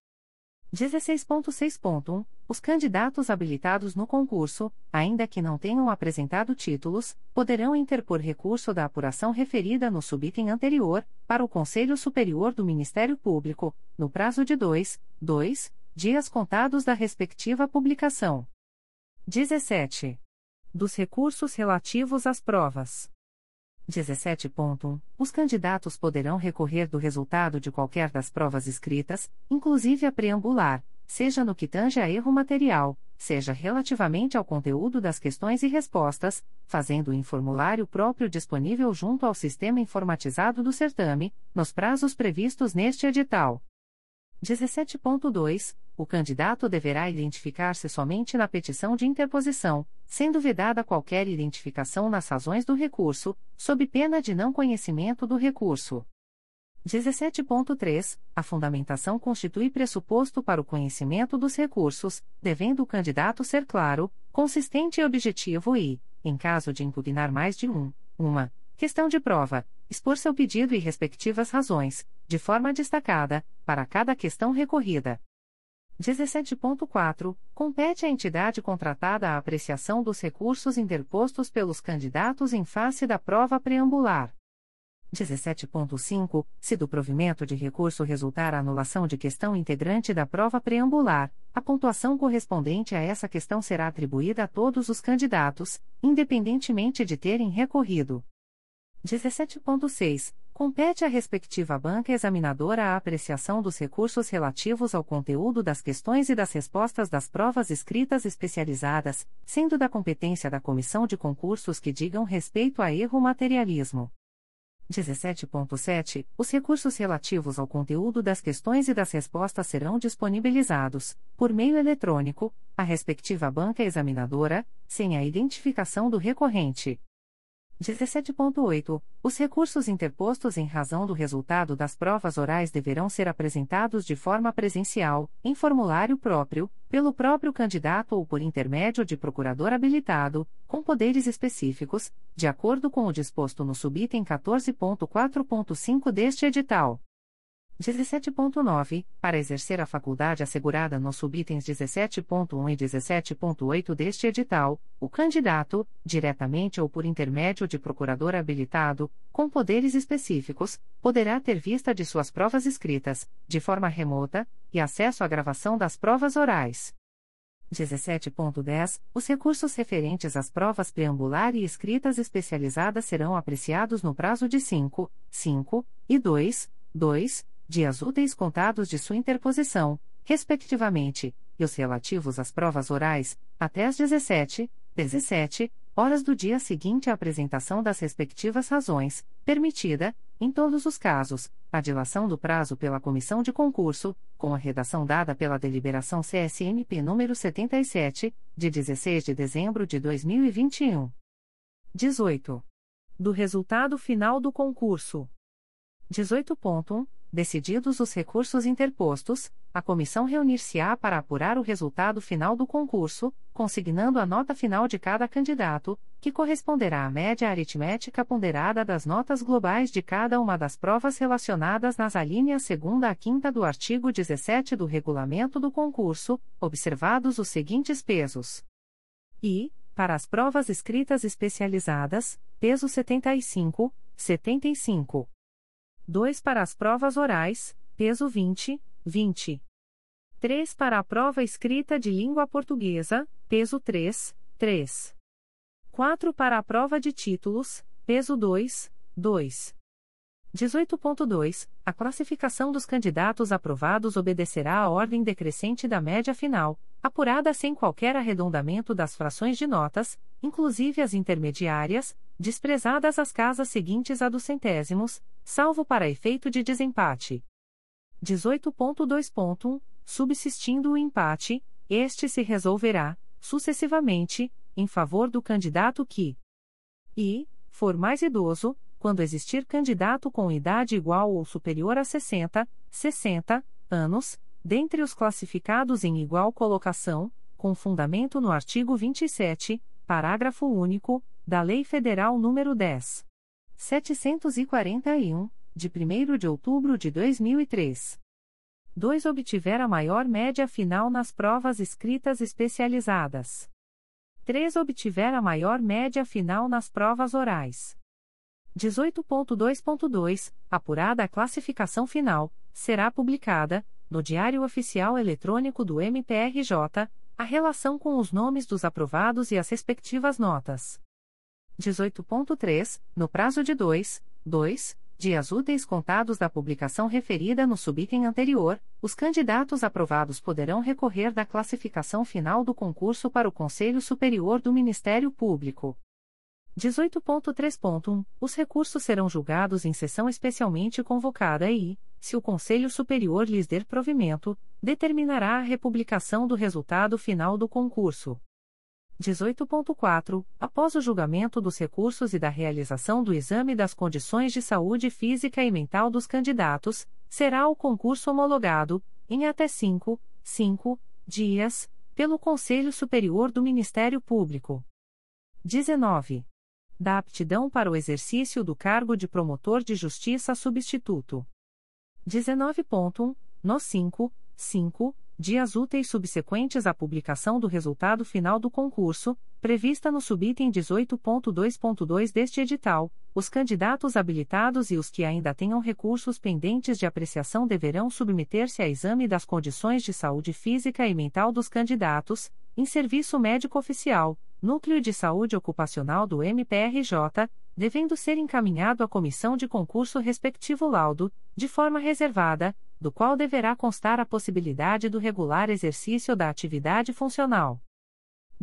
16.6.1 Os candidatos habilitados no concurso, ainda que não tenham apresentado títulos, poderão interpor recurso da apuração referida no subitem anterior, para o Conselho Superior do Ministério Público, no prazo de dois, dois dias contados da respectiva publicação. 17. Dos recursos relativos às provas. 17.1. Os candidatos poderão recorrer do resultado de qualquer das provas escritas, inclusive a preambular, seja no que tange a erro material, seja relativamente ao conteúdo das questões e respostas, fazendo em formulário próprio disponível junto ao sistema informatizado do certame, nos prazos previstos neste edital. 17.2. O candidato deverá identificar-se somente na petição de interposição, sendo vedada qualquer identificação nas razões do recurso, sob pena de não conhecimento do recurso. 17.3. A fundamentação constitui pressuposto para o conhecimento dos recursos, devendo o candidato ser claro, consistente e objetivo e, em caso de impugnar mais de um, uma questão de prova, expor seu pedido e respectivas razões, de forma destacada, para cada questão recorrida. 17.4. Compete à entidade contratada a apreciação dos recursos interpostos pelos candidatos em face da prova preambular. 17.5. Se do provimento de recurso resultar a anulação de questão integrante da prova preambular, a pontuação correspondente a essa questão será atribuída a todos os candidatos, independentemente de terem recorrido. 17.6. Compete à respectiva banca examinadora a apreciação dos recursos relativos ao conteúdo das questões e das respostas das provas escritas especializadas, sendo da competência da comissão de concursos que digam respeito a erro materialismo. 17.7. Os recursos relativos ao conteúdo das questões e das respostas serão disponibilizados, por meio eletrônico, à respectiva banca examinadora, sem a identificação do recorrente. 17.8. Os recursos interpostos em razão do resultado das provas orais deverão ser apresentados de forma presencial, em formulário próprio, pelo próprio candidato ou por intermédio de procurador habilitado, com poderes específicos, de acordo com o disposto no subitem 14.4.5 deste edital. 17.9. Para exercer a faculdade assegurada nos subitens 17.1 e 17.8 deste edital, o candidato, diretamente ou por intermédio de procurador habilitado, com poderes específicos, poderá ter vista de suas provas escritas, de forma remota, e acesso à gravação das provas orais. 17.10. Os recursos referentes às provas preambular e escritas especializadas serão apreciados no prazo de 5, 5 e 2, 2 dias úteis contados de sua interposição, respectivamente, e os relativos às provas orais, até às 17, 17 horas do dia seguinte à apresentação das respectivas razões, permitida, em todos os casos, a dilação do prazo pela comissão de concurso, com a redação dada pela deliberação CSMP número 77, de 16 de dezembro de 2021. 18. Do resultado final do concurso. 18.1 Decididos os recursos interpostos, a comissão reunir-se-á para apurar o resultado final do concurso, consignando a nota final de cada candidato, que corresponderá à média aritmética ponderada das notas globais de cada uma das provas relacionadas nas alíneas 2 a 5 do artigo 17 do regulamento do concurso, observados os seguintes pesos. E, para as provas escritas especializadas, peso 75, 75. 2 para as provas orais, peso 20, 20. 3 para a prova escrita de língua portuguesa, peso 3, 3. 4 para a prova de títulos, peso 2, 2. 18.2. A classificação dos candidatos aprovados obedecerá à ordem decrescente da média final, apurada sem qualquer arredondamento das frações de notas, inclusive as intermediárias, desprezadas as casas seguintes a dos centésimos, salvo para efeito de desempate. 18.2.1 Subsistindo o empate, este se resolverá, sucessivamente, em favor do candidato que e for mais idoso, quando existir candidato com idade igual ou superior a 60, 60 anos, dentre os classificados em igual colocação, com fundamento no artigo 27, parágrafo único, da Lei Federal nº 10. 741, de 1 de outubro de 2003. 2. Obtiver a maior média final nas provas escritas especializadas. 3. Obtiver a maior média final nas provas orais. 18.2.2 Apurada a classificação final, será publicada, no Diário Oficial Eletrônico do MPRJ, a relação com os nomes dos aprovados e as respectivas notas. 18.3, no prazo de 2, 2 dias úteis contados da publicação referida no subitem anterior, os candidatos aprovados poderão recorrer da classificação final do concurso para o Conselho Superior do Ministério Público. 18.3.1 Os recursos serão julgados em sessão especialmente convocada e, se o Conselho Superior lhes der provimento, determinará a republicação do resultado final do concurso. 18.4 Após o julgamento dos recursos e da realização do exame das condições de saúde física e mental dos candidatos, será o concurso homologado, em até 5, 5 dias, pelo Conselho Superior do Ministério Público. 19. Da aptidão para o exercício do cargo de promotor de justiça substituto. 19.1. No 5, 5 dias úteis subsequentes à publicação do resultado final do concurso, prevista no subitem 18.2.2 deste edital, os candidatos habilitados e os que ainda tenham recursos pendentes de apreciação deverão submeter-se a exame das condições de saúde física e mental dos candidatos, em serviço médico oficial, Núcleo de Saúde Ocupacional do MPRJ, devendo ser encaminhado à comissão de concurso respectivo laudo, de forma reservada, do qual deverá constar a possibilidade do regular exercício da atividade funcional.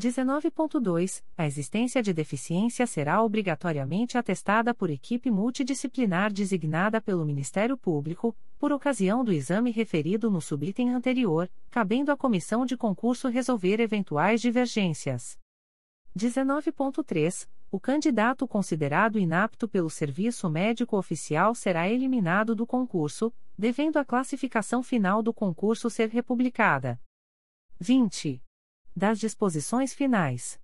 19.2. A existência de deficiência será obrigatoriamente atestada por equipe multidisciplinar designada pelo Ministério Público, por ocasião do exame referido no subitem anterior, cabendo à comissão de concurso resolver eventuais divergências. 19.3. O candidato considerado inapto pelo serviço médico oficial será eliminado do concurso, devendo a classificação final do concurso ser republicada. 20. Das disposições finais.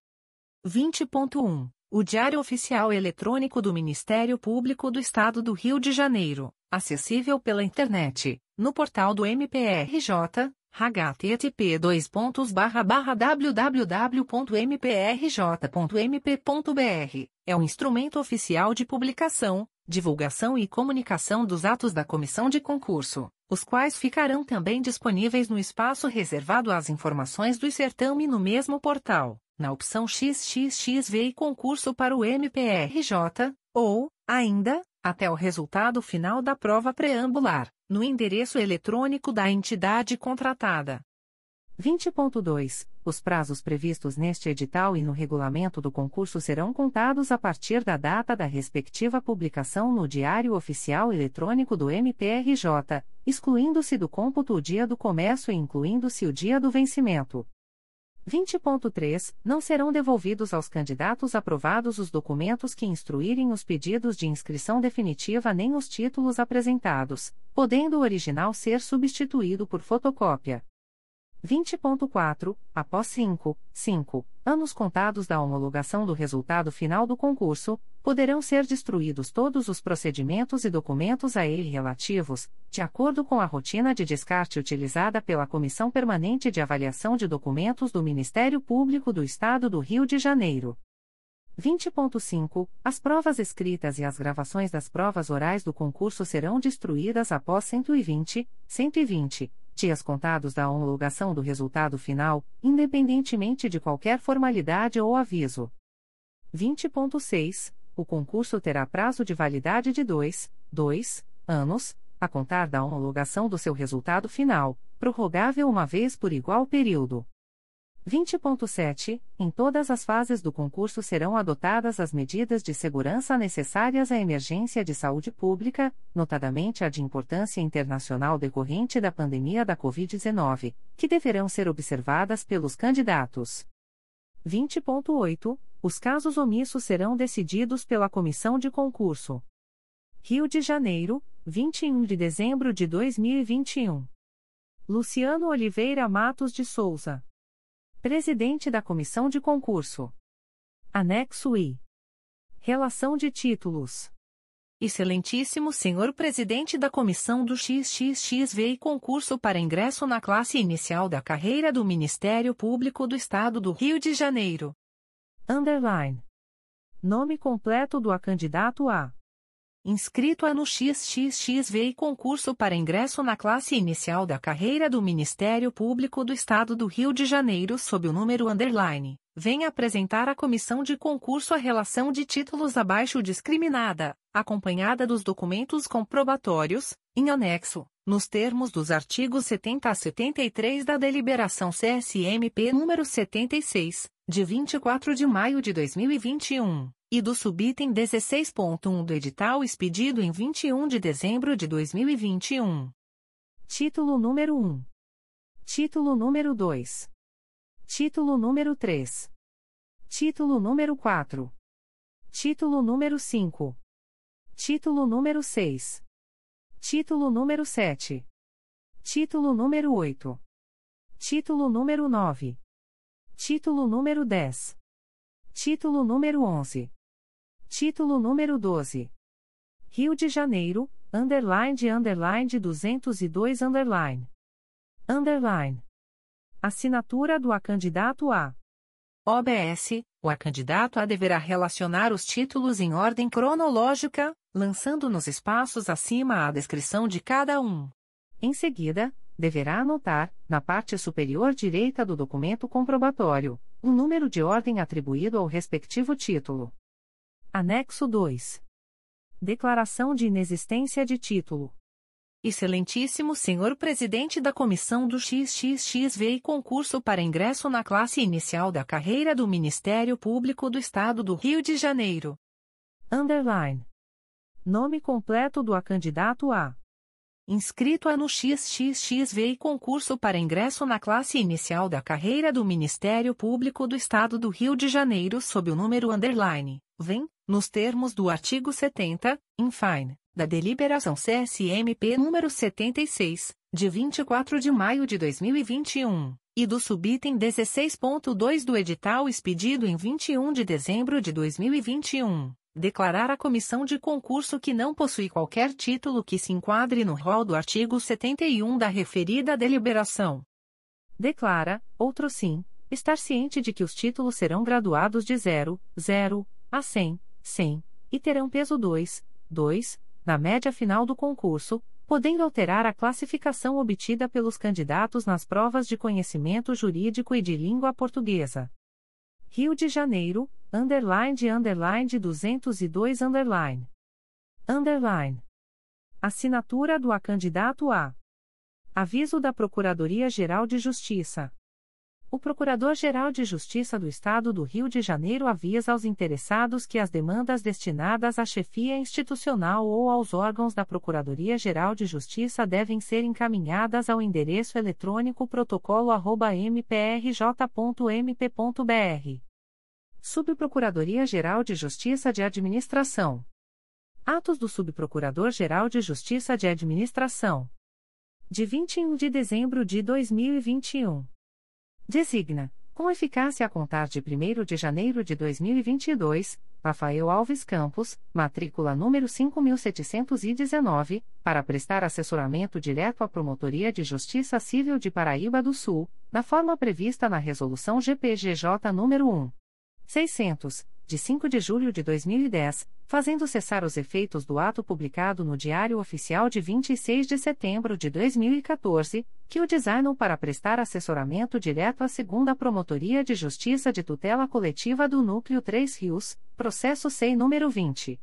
20.1. o Diário Oficial Eletrônico do Ministério Público do Estado do Rio de Janeiro, acessível pela internet, no portal do MPRJ, http www.mprj.mp.br, é o instrumento oficial de publicação, divulgação e comunicação dos atos da comissão de concurso, os quais ficarão também disponíveis no espaço reservado às informações do certame no mesmo portal, na opção XXXV e concurso para o MPRJ, ou, ainda, até o resultado final da prova preambular, no endereço eletrônico da entidade contratada. 20.2. Os prazos previstos neste edital e no regulamento do concurso serão contados a partir da data da respectiva publicação no Diário Oficial Eletrônico do MPRJ, excluindo-se do cômputo o dia do comércio e incluindo-se o dia do vencimento. 20.3. Não serão devolvidos aos candidatos aprovados os documentos que instruírem os pedidos de inscrição definitiva nem os títulos apresentados, podendo o original ser substituído por fotocópia. 20.4, após 5, 5 anos contados da homologação do resultado final do concurso, poderão ser destruídos todos os procedimentos e documentos a ele relativos, de acordo com a rotina de descarte utilizada pela Comissão Permanente de Avaliação de Documentos do Ministério Público do Estado do Rio de Janeiro. 20.5 As provas escritas e as gravações das provas orais do concurso serão destruídas após 120, 120 dias contados da homologação do resultado final, independentemente de qualquer formalidade ou aviso. 20.6. O concurso terá prazo de validade de 2, 2 anos, a contar da homologação do seu resultado final, prorrogável uma vez por igual período. 20.7. Em todas as fases do concurso serão adotadas as medidas de segurança necessárias à emergência de saúde pública, notadamente a de importância internacional decorrente da pandemia da Covid-19, que deverão ser observadas pelos candidatos. 20.8. Os casos omissos serão decididos pela comissão de concurso. Rio de Janeiro, 21 de dezembro de 2021. Luciano Oliveira Matos de Souza. Presidente da Comissão de Concurso. Anexo I. Relação de títulos. Excelentíssimo Senhor Presidente da Comissão do XXXV concurso para ingresso na classe inicial da carreira do Ministério Público do Estado do Rio de Janeiro. Underline. Nome completo do candidato a inscrito a no XXXV e concurso para ingresso na classe inicial da carreira do Ministério Público do Estado do Rio de Janeiro sob o número underline, venha apresentar à comissão de concurso a relação de títulos abaixo discriminada, acompanhada dos documentos comprobatórios, em anexo, nos termos dos artigos 70 a 73 da deliberação CSMP número 76, de 24 de maio de 2021 e do subitem 16.1 do edital expedido em 21 de dezembro de 2021. Título número 1. Título número 2. Título número 3. Título número 4. Título número 5. Título número 6. Título número 7. Título número 8. Título número 9. Título número 10. Título número 11. Título número 12. Rio de Janeiro, underline de underline de 202 underline. Underline. Assinatura do acandidato A. OBS, o acandidato A deverá relacionar os títulos em ordem cronológica, lançando nos espaços acima a descrição de cada um. Em seguida, deverá anotar, na parte superior direita do documento comprobatório, o número de ordem atribuído ao respectivo título. Anexo 2. Declaração de inexistência de título. Excelentíssimo Senhor Presidente da Comissão do XXXV e concurso para ingresso na classe inicial da carreira do Ministério Público do Estado do Rio de Janeiro. Underline. Nome completo do candidato a inscrito a no XXXV e concurso para ingresso na classe inicial da carreira do Ministério Público do Estado do Rio de Janeiro sob o número underline, vem, nos termos do artigo 70, infine, da deliberação CSMP número 76, de 24 de maio de 2021, e do subitem 16.2 do edital expedido em 21 de dezembro de 2021, declarar a comissão de concurso que não possui qualquer título que se enquadre no rol do artigo 71 da referida deliberação. Declara, outro sim, estar ciente de que os títulos serão graduados de 0, 0 a 100, 100 e terão peso 2, 2 na média final do concurso, podendo alterar a classificação obtida pelos candidatos nas provas de conhecimento jurídico e de língua portuguesa. Rio de Janeiro, underline de underline de 202 underline. Underline. Assinatura do a candidato a. Aviso da Procuradoria-Geral de Justiça. O Procurador-Geral de Justiça do Estado do Rio de Janeiro avisa aos interessados que as demandas destinadas à chefia institucional ou aos órgãos da Procuradoria-Geral de Justiça devem ser encaminhadas ao endereço eletrônico protocolo@mprj.mp.br. Subprocuradoria-Geral de Justiça de Administração. Atos do Subprocurador-Geral de Justiça de Administração. De 21 de dezembro de 2021. Designa, com eficácia a contar de 1 de janeiro de 2022, Rafael Alves Campos, matrícula número 5719, para prestar assessoramento direto à Promotoria de Justiça Civil de Paraíba do Sul, na forma prevista na Resolução GPGJ nº 1. 600, de 5 de julho de 2010, fazendo cessar os efeitos do ato publicado no Diário Oficial de 26 de setembro de 2014, que o designam para prestar assessoramento direto à segunda Promotoria de Justiça de Tutela Coletiva do Núcleo 3 Rios, processo SEI número 20.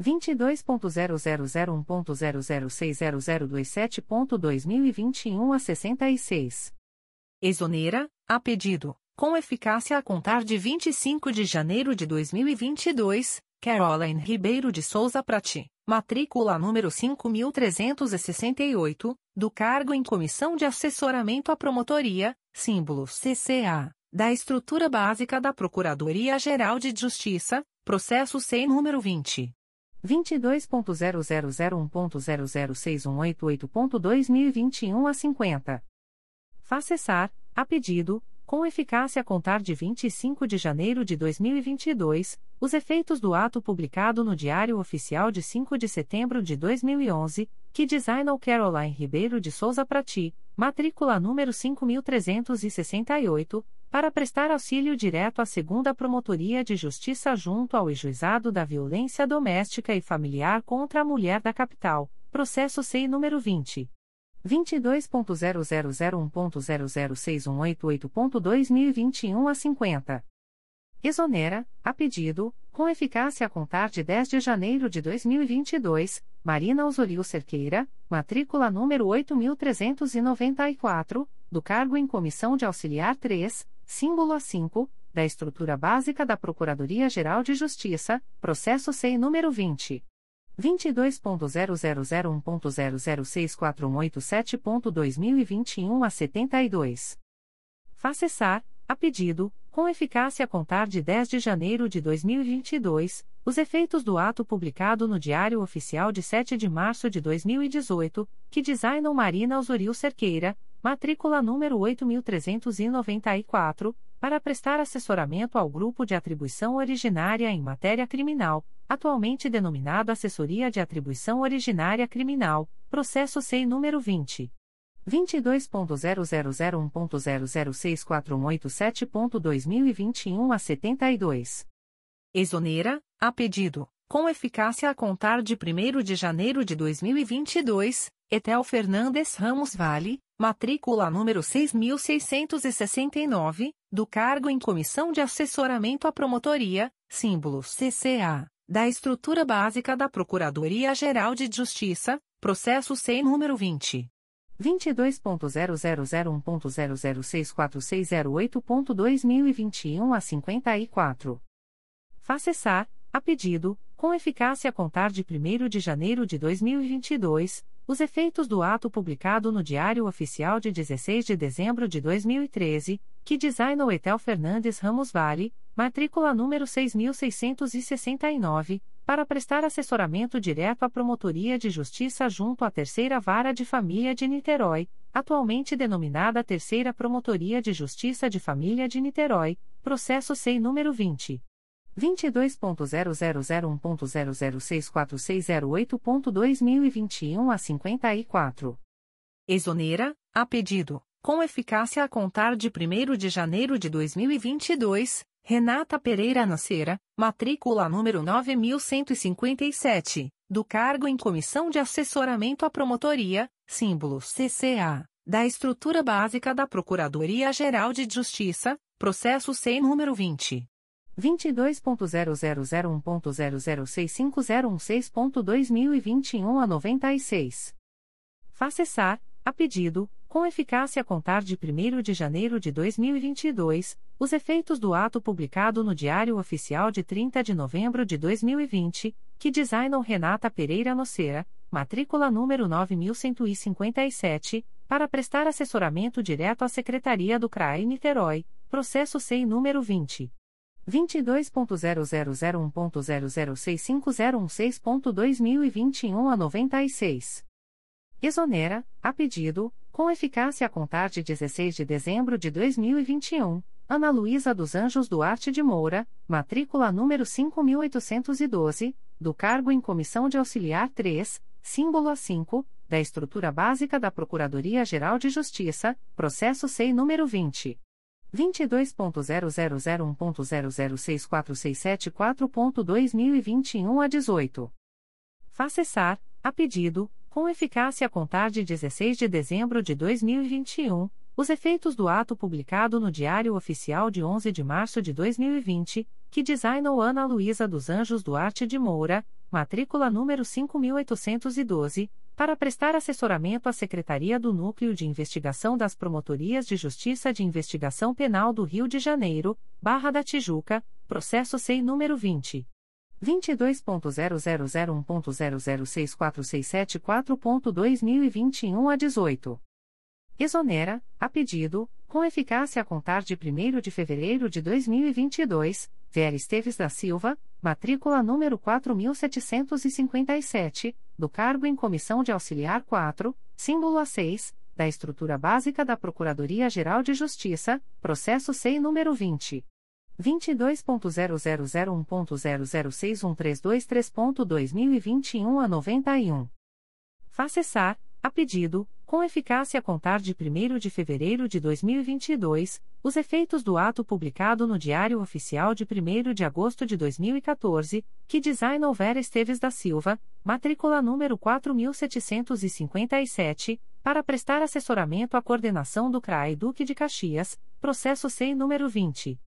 22.0001.0060027.2021 a 66. Exonera, a pedido, com eficácia a contar de 25 de janeiro de 2022, Caroline Ribeiro de Souza Prati, matrícula número 5368, do cargo em Comissão de Assessoramento à Promotoria, símbolo CCA, da Estrutura Básica da Procuradoria-Geral de Justiça, processo SEI número 20. 22.0001.0061888.2021 a 50. Facessar, a pedido, com eficácia a contar de 25 de janeiro de 2022, os efeitos do ato publicado no Diário Oficial de 5 de setembro de 2011, que designou Caroline Ribeiro de Souza Prati, matrícula número 5368, para prestar auxílio direto à segunda Promotoria de Justiça junto ao Juizado da Violência Doméstica e Familiar contra a Mulher da Capital, processo SEI número 20. 22.0001.0061888.2021 a 50. Exonera, a pedido, com eficácia a contar de 10 de janeiro de 2022, Marina Osório Cerqueira, matrícula número 8394, do cargo em Comissão de Auxiliar 3, símbolo A5, da Estrutura Básica da Procuradoria-Geral de Justiça, processo SEI número 20. 22.0001.0064187.2021 a 72. Facessar, a pedido, com eficácia a contar de 10 de janeiro de 2022, os efeitos do ato publicado no Diário Oficial de 7 de março de 2018, que designam Marina Osório Cerqueira, matrícula número 8394, para prestar assessoramento ao Grupo de Atribuição Originária em Matéria Criminal, atualmente denominado Assessoria de Atribuição Originária Criminal, processo SEI número 20. 22.0001.0064187.2021 a 72. Exonera, a pedido, com eficácia a contar de 1 de janeiro de 2022, Etel Fernandes Ramos Vale, matrícula número 6669, do cargo em Comissão de Assessoramento à Promotoria, símbolo CCA, da Estrutura Básica da Procuradoria-Geral de Justiça, processo SEI número 20. 22.0001.0064608.2021 a 54. Facessar, a pedido, com eficácia a contar de 1 de janeiro de 2022, os efeitos do ato publicado no Diário Oficial de 16 de dezembro de 2013, que designou Etel Fernandes Ramos Vale, matrícula número 6669, para prestar assessoramento direto à Promotoria de Justiça junto à Terceira Vara de Família de Niterói, atualmente denominada Terceira Promotoria de Justiça de Família de Niterói, processo SEI número 20. 22.0001.0064608.2021 a 54. Exonera, a pedido, com eficácia a contar de 1 de janeiro de 2022, Renata Pereira Nasceira, matrícula número 9157, do cargo em Comissão de Assessoramento à Promotoria, símbolo CCA, da Estrutura Básica da Procuradoria-Geral de Justiça, processo SEI número 20. 22.0001.0065016.2021 a 96. Facessar, a pedido, com eficácia a contar de 1 de janeiro de 2022, os efeitos do ato publicado no Diário Oficial de 30 de novembro de 2020, que designam Renata Pereira Noceira, matrícula número 9157, para prestar assessoramento direto à Secretaria do CRAE Niterói, processo SEI número 20. 22.0001.0065016.2021 a 96. Exonera, a pedido, com eficácia a contar de 16 de dezembro de 2021, Ana Luísa dos Anjos Duarte de Moura, matrícula número 5812, do cargo em Comissão de Auxiliar 3, símbolo A5, da Estrutura Básica da Procuradoria-Geral de Justiça, processo SEI número 20. 22.0001.0064674.2021 a 18. Facessar, a pedido, com eficácia a contar de 16 de dezembro de 2021, os efeitos do ato publicado no Diário Oficial de 11 de março de 2020, que designou Ana Luísa dos Anjos Duarte de Moura, matrícula número 5812, para prestar assessoramento à Secretaria do Núcleo de Investigação das Promotorias de Justiça de Investigação Penal do Rio de Janeiro, Barra da Tijuca, processo SEI número 20. 22.0001.0064674.2021 a 18. Exonera, a pedido, com eficácia a contar de 1 de fevereiro de 2022, Vera Esteves da Silva, matrícula número 4757, do cargo em Comissão de Auxiliar 4, símbolo A6, da Estrutura Básica da Procuradoria-Geral de Justiça, processo SEI número 20. 22.0001.0061323.2021 a 91. Facessar, a pedido, com eficácia a contar de 1 de fevereiro de 2022, os efeitos do ato publicado no Diário Oficial de 1 de agosto de 2014, que designa Vera Esteves da Silva, matrícula número 4757, para prestar assessoramento à coordenação do CRAE Duque de Caxias, processo SEI número 20.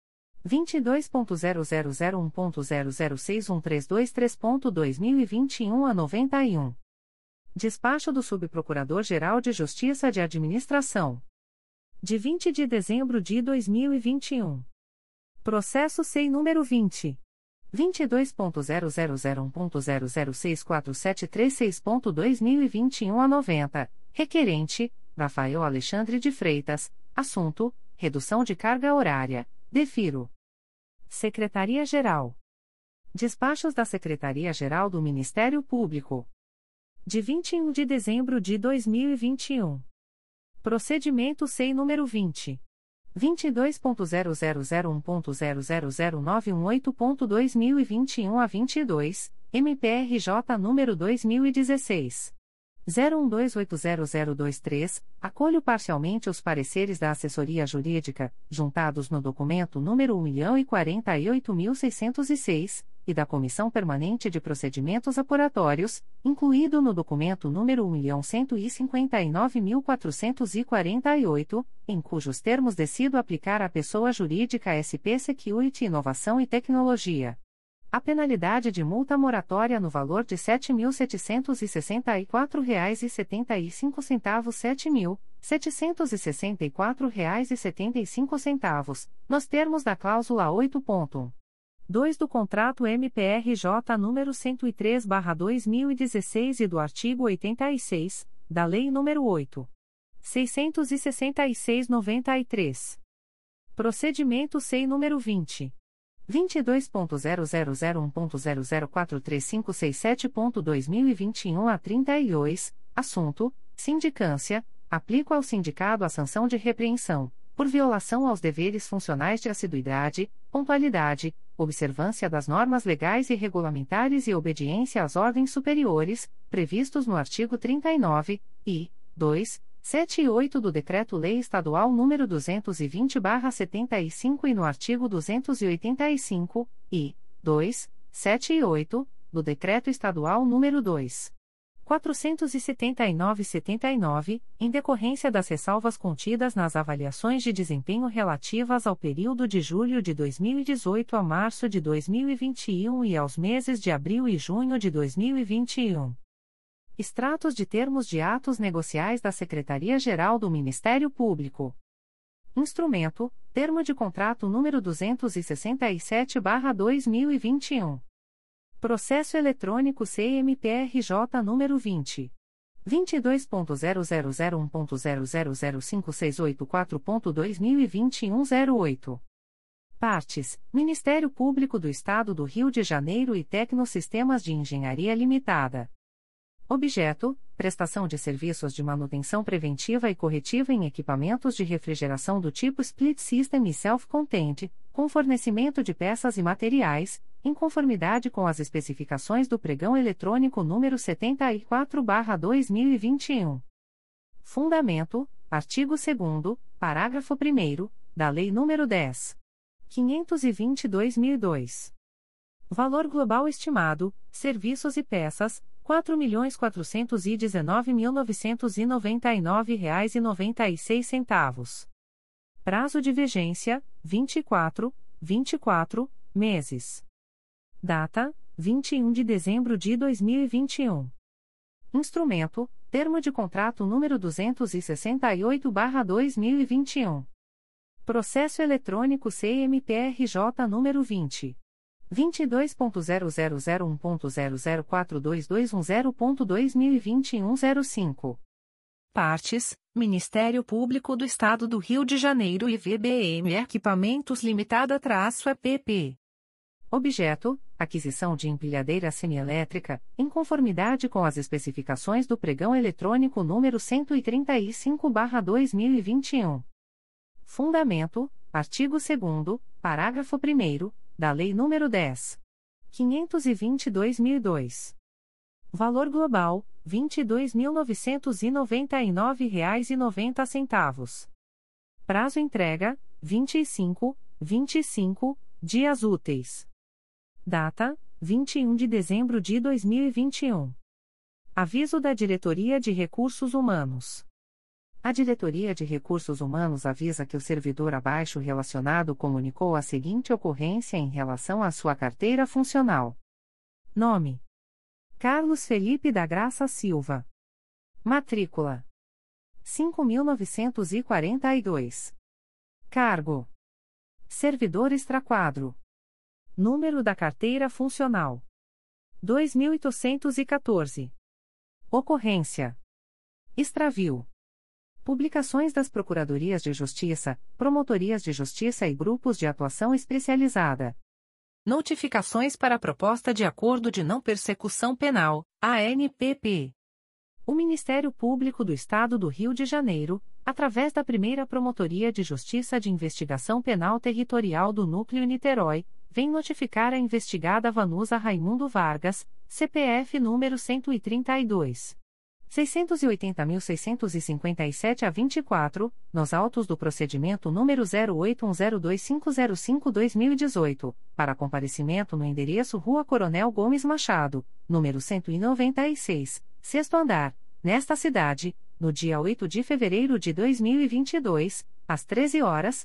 22.0001.0061323.2021 a 91. Despacho do Subprocurador-Geral de Justiça de Administração. De 20 de dezembro de 2021. Processo SEI número 20. 22.0001.0064736.2021 a 90. Requerente: Rafael Alexandre de Freitas. Assunto: Redução de carga horária. Defiro. Secretaria-Geral. Despachos da Secretaria-Geral do Ministério Público. De 21 de dezembro de 2021. Procedimento SEI número 20. 22.0001.0009118.2021 a 22, MPRJ número 2016. 01280023, acolho parcialmente os pareceres da assessoria jurídica, juntados no documento número 1.048.606, e da Comissão Permanente de Procedimentos Apuratórios, incluído no documento número 1.159.448, em cujos termos decido aplicar à pessoa jurídica SP Security Inovação e Tecnologia. A penalidade de multa moratória no valor de R$ 7.764,75 R$ 7.764,75, nos termos da cláusula 8.2 do contrato MPRJ número 103/2016 e do artigo 86 da Lei nº 8. 666/93. Procedimento SEI número 20 22.0001.0043567.2021 a 32, assunto: Sindicância, aplico ao sindicado a sanção de repreensão, por violação aos deveres funcionais de assiduidade, pontualidade, observância das normas legais e regulamentares e obediência às ordens superiores, previstos no artigo 39, e 2, 7 e 8 do Decreto-Lei Estadual nº 220-75 e no artigo 285, e 2, 7 e 8, do Decreto Estadual nº 2. 479-79, em decorrência das ressalvas contidas nas avaliações de desempenho relativas ao período de julho de 2018 a março de 2021 e aos meses de abril e junho de 2021. Extratos de termos de atos negociais da Secretaria-Geral do Ministério Público. Instrumento: Termo de contrato número 267/2021. Processo eletrônico CMPRJ número 20 22.0001.0005684.2021 08. Partes: Ministério Público do Estado do Rio de Janeiro e Tecnosistemas de Engenharia Limitada. Objeto: prestação de serviços de manutenção preventiva e corretiva em equipamentos de refrigeração do tipo Split System e Self-Contained, com fornecimento de peças e materiais, em conformidade com as especificações do pregão eletrônico número 74/2021. Fundamento: artigo 2 parágrafo 1 da Lei nº 10. 522/2002. Valor global estimado: serviços e peças seis centavos. Prazo de vigência: vinte e quatro, vinte e quatro meses. Data: vinte e um de dezembro de dois mil e vinte e um. Instrumento: Termo de contrato número duzentos e sessenta e oito barra dois mil e vinte e um. Processo eletrônico CMPRJ número vinte 22.0001.0042210.2021 05. Partes: Ministério Público do Estado do Rio de Janeiro e VBM Equipamentos Limitada-EPP. Objeto: aquisição de empilhadeira semielétrica, em conformidade com as especificações do pregão eletrônico número 135/2021. Fundamento: artigo 2 parágrafo 1 da Lei nº 10. 522.002. Valor global: R$ 22.999,90. Prazo entrega: 25, 25 dias úteis. Data: 21 de dezembro de 2021. Aviso da Diretoria de Recursos Humanos. A Diretoria de Recursos Humanos avisa que o servidor abaixo relacionado comunicou a seguinte ocorrência em relação à sua carteira funcional: Nome: Carlos Felipe da Graça Silva. Matrícula: 5942. Cargo: Servidor extraquadro. Número da carteira funcional: 2814. Ocorrência: Extravio Publicações das Procuradorias de Justiça, Promotorias de Justiça e Grupos de Atuação Especializada. Notificações para a Proposta de Acordo de Não Persecução Penal, ANPP. O Ministério Público do Estado do Rio de Janeiro, através da primeira Promotoria de Justiça de Investigação Penal Territorial do Núcleo Niterói, vem notificar a investigada Vanusa Raimundo Vargas, CPF número 132. 680.657 a 24, nos autos do procedimento número 08102505-2018, para comparecimento no endereço Rua Coronel Gomes Machado, número 196, sexto andar, nesta cidade, no dia 8 de fevereiro de 2022, às 13 horas,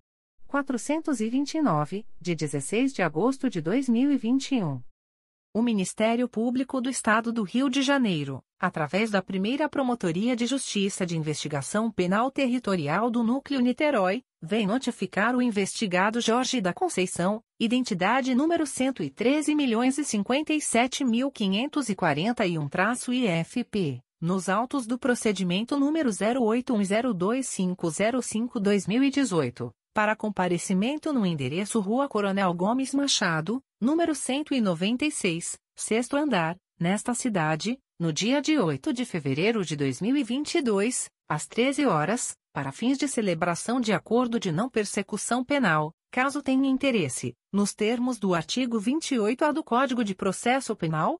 429, de 16 de agosto de 2021. O Ministério Público do Estado do Rio de Janeiro, através da primeira Promotoria de Justiça de Investigação Penal Territorial do Núcleo Niterói, vem notificar o investigado Jorge da Conceição, identidade número 113.057.541-IFP, nos autos do procedimento número 08102505-2018 para comparecimento no endereço Rua Coronel Gomes Machado, número 196, sexto andar, nesta cidade, no dia de 8 de fevereiro de 2022, às 13 horas, para fins de celebração de acordo de não persecução penal, caso tenha interesse, nos termos do artigo 28-A do Código de Processo Penal,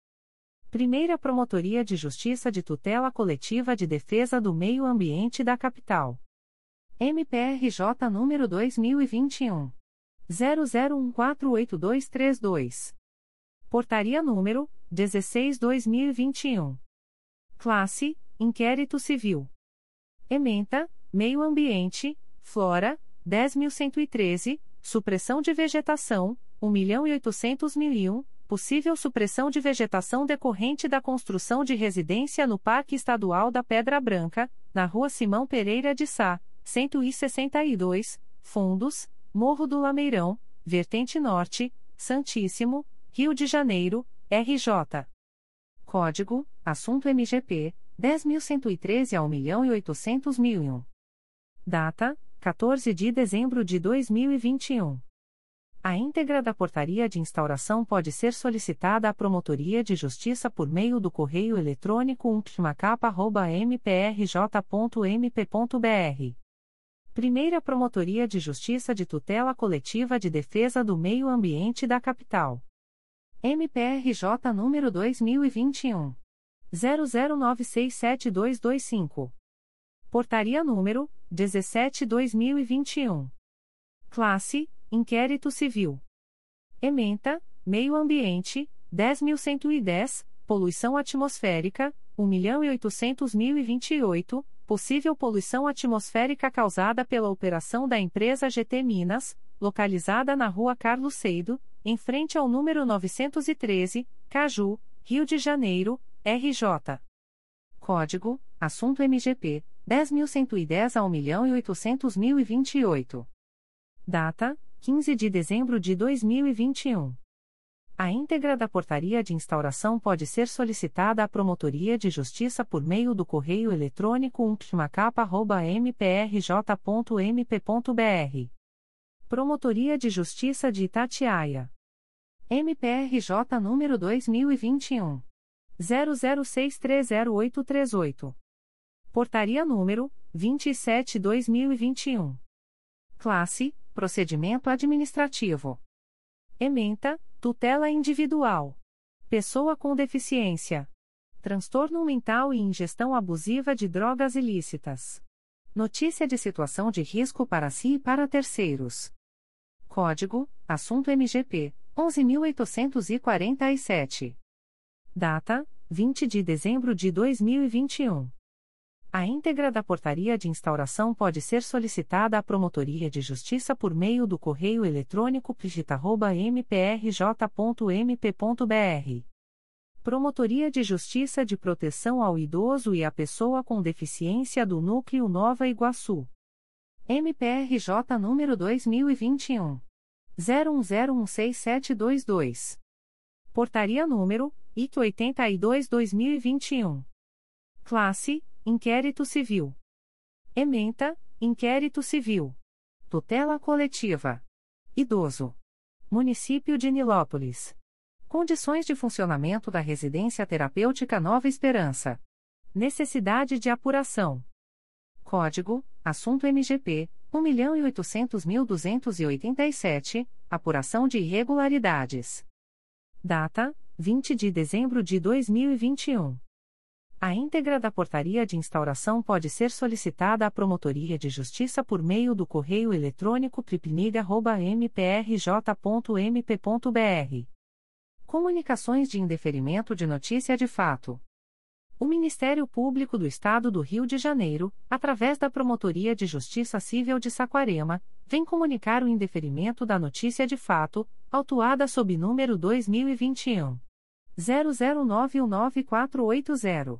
Primeira Promotoria de Justiça de Tutela Coletiva de Defesa do Meio Ambiente da Capital. MPRJ número 2021 00148232. Portaria número 16/2021. Classe: Inquérito Civil. Ementa: Meio Ambiente, Flora, 10.113, Supressão de Vegetação, 1.800.001 possível supressão de vegetação decorrente da construção de residência no Parque Estadual da Pedra Branca, na Rua Simão Pereira de Sá, 162, Fundos, Morro do Lameirão, Vertente Norte, Santíssimo, Rio de Janeiro, RJ. Código: Assunto MGP 10.113 a 1.800.001. Data: 14 de dezembro de 2021. A íntegra da portaria de instauração pode ser solicitada à Promotoria de Justiça por meio do correio eletrônico umptmacapa.mprj.mp.br. Primeira Promotoria de Justiça de Tutela Coletiva de Defesa do Meio Ambiente da Capital. MPRJ número 2021. 00967225. Portaria número 17/2021. Classe Inquérito Civil. Ementa, Meio Ambiente, 10.110, Poluição Atmosférica, 1.800.028, possível poluição atmosférica causada pela operação da empresa GT Minas, localizada na Rua Carlos Seido, em frente ao número 913, Caju, Rio de Janeiro, RJ. Código: Assunto MGP 10.110 a 1.800.028. Data: 15 de dezembro de 2021. A íntegra da portaria de instauração pode ser solicitada à Promotoria de Justiça por meio do correio eletrônico umptmacapa.mprj.mp.br. Promotoria de Justiça de Itatiaia. MPRJ número 2021. 00630838. Portaria número 27/2021. Classe Procedimento Administrativo. Ementa, tutela individual. Pessoa com deficiência. Transtorno mental e ingestão abusiva de drogas ilícitas. Notícia de situação de risco para si e para terceiros. Código: Assunto MGP 11847. Data: 20 de dezembro de 2021. A íntegra da portaria de instauração pode ser solicitada à Promotoria de Justiça por meio do correio eletrônico pigita.mprj.mp.br. Promotoria de Justiça de Proteção ao Idoso e à Pessoa com Deficiência do Núcleo Nova Iguaçu. MPRJ número 2021. 01016722. Portaria número IT 82-2021. Classe Inquérito Civil. Ementa, Inquérito Civil. Tutela Coletiva. Idoso. Município de Nilópolis. Condições de funcionamento da Residência Terapêutica Nova Esperança. Necessidade de apuração. Código: Assunto MGP 1.800.287, apuração de irregularidades. Data: 20 de dezembro de 2021. A íntegra da portaria de instauração pode ser solicitada à Promotoria de Justiça por meio do correio eletrônico pripniga.mprj.mp.br. Comunicações de indeferimento de notícia de fato. O Ministério Público do Estado do Rio de Janeiro, através da Promotoria de Justiça Civil de Saquarema, vem comunicar o indeferimento da notícia de fato, autuada sob número 2021 00919480.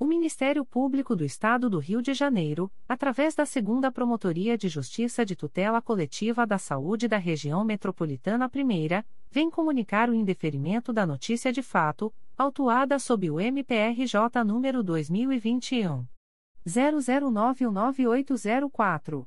O Ministério Público do Estado do Rio de Janeiro, através da Segunda Promotoria de Justiça de Tutela Coletiva da Saúde da Região Metropolitana I, vem comunicar o indeferimento da notícia de fato, autuada sob o MPRJ número 2021 00919804.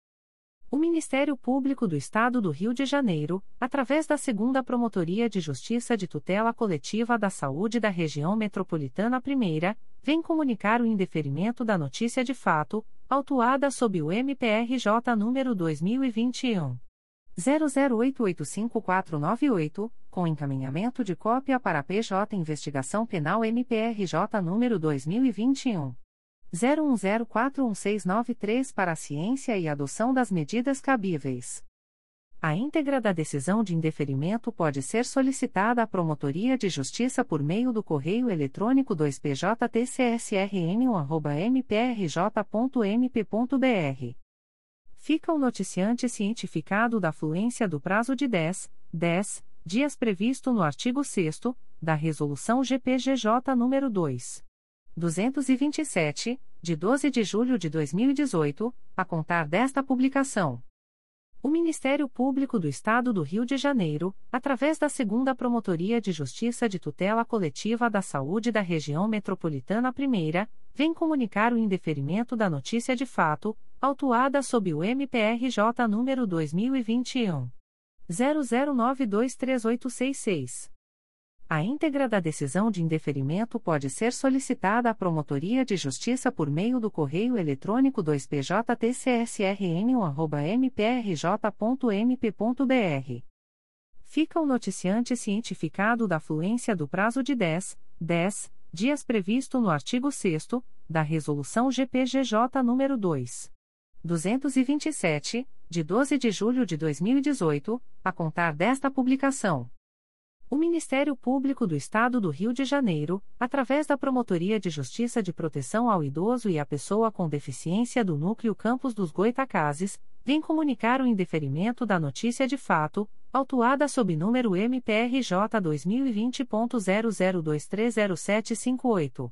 O Ministério Público do Estado do Rio de Janeiro, através da Segunda Promotoria de Justiça de Tutela Coletiva da Saúde da Região Metropolitana I, vem comunicar o indeferimento da notícia de fato, autuada sob o MPRJ número 2021 00885498, com encaminhamento de cópia para PJ Investigação Penal MPRJ número 2021 01041693 para a ciência e adoção das medidas cabíveis. A íntegra da decisão de indeferimento pode ser solicitada à Promotoria de Justiça por meio do correio eletrônico 2PJTCSRN1@mprj.mp.br. Fica o noticiante cientificado da fluência do prazo de 10, 10 dias previsto no artigo 6 da Resolução GPGJ nº 2. 227, de 12 de julho de 2018, a contar desta publicação. O Ministério Público do Estado do Rio de Janeiro, através da Segunda Promotoria de Justiça de Tutela Coletiva da Saúde da Região Metropolitana I, vem comunicar o indeferimento da notícia de fato, autuada sob o MPRJ número 2021 00923866. A íntegra da decisão de indeferimento pode ser solicitada à Promotoria de Justiça por meio do correio eletrônico 2PJTCSRN1@mprj.mp.br. Fica o noticiante cientificado da fluência do prazo de 10, 10 dias previsto no artigo 6 da Resolução GPGJ nº 2. 227, de 12 de julho de 2018, a contar desta publicação. O Ministério Público do Estado do Rio de Janeiro, através da Promotoria de Justiça de Proteção ao Idoso e à Pessoa com Deficiência do Núcleo Campos dos Goitacazes, vem comunicar o indeferimento da notícia de fato, autuada sob número MPRJ 2020.00230758.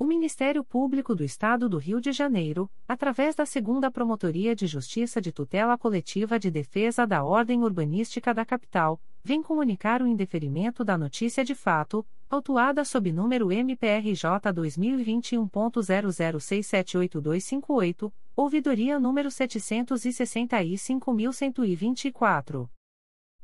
O Ministério Público do Estado do Rio de Janeiro, através da Segunda Promotoria de Justiça de Tutela Coletiva de Defesa da Ordem Urbanística da Capital, vem comunicar o indeferimento da notícia de fato, autuada sob número MPRJ 2021.00678258, ouvidoria número 765.124.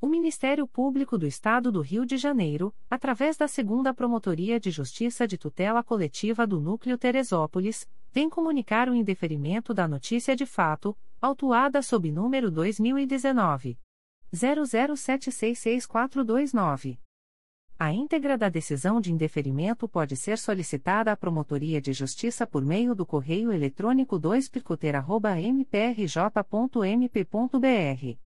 O Ministério Público do Estado do Rio de Janeiro, através da Segunda Promotoria de Justiça de Tutela Coletiva do Núcleo Teresópolis, vem comunicar o indeferimento da notícia de fato, autuada sob número 2019 00766429. A íntegra da decisão de indeferimento pode ser solicitada à Promotoria de Justiça por meio do correio eletrônico 2picoteira.mprj.mp.br.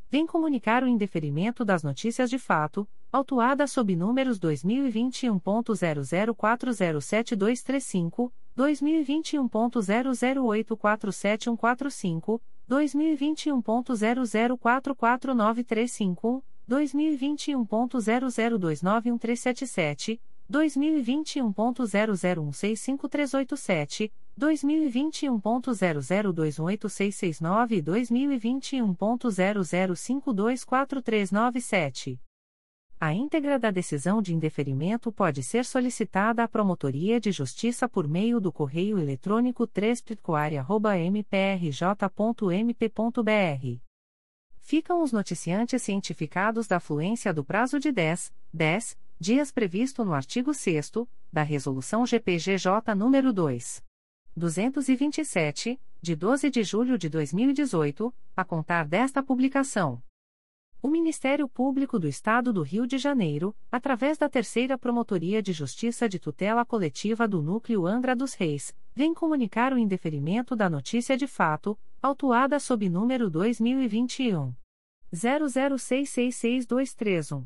vem comunicar o indeferimento das notícias de fato, autuadas sob números 2021.00407235, 2021.00847145, 2021.00449351, 2021.00291377, 2021.00165387, 2021.00218669 e 2021.00524397. A íntegra da decisão de indeferimento pode ser solicitada à Promotoria de Justiça por meio do correio eletrônico 3 mprj.mp.br. Ficam os noticiantes cientificados da fluência do prazo de 10, 10 dias previsto no artigo 6 da Resolução GPGJ nº 2. 227, de 12 de julho de 2018, a contar desta publicação. O Ministério Público do Estado do Rio de Janeiro, através da Terceira Promotoria de Justiça de Tutela Coletiva do Núcleo Angra dos Reis, vem comunicar o indeferimento da notícia de fato, autuada sob número 2021 00666231.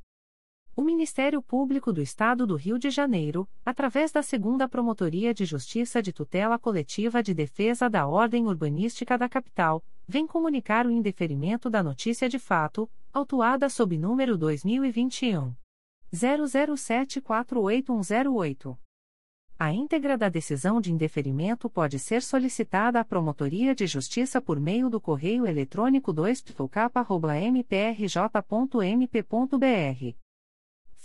O Ministério Público do Estado do Rio de Janeiro, através da Segunda Promotoria de Justiça de Tutela Coletiva de Defesa da Ordem Urbanística da Capital, vem comunicar o indeferimento da notícia de fato, autuada sob número 2021 00748108. A íntegra da decisão de indeferimento pode ser solicitada à Promotoria de Justiça por meio do correio eletrônico 2pk.mprj.mp.br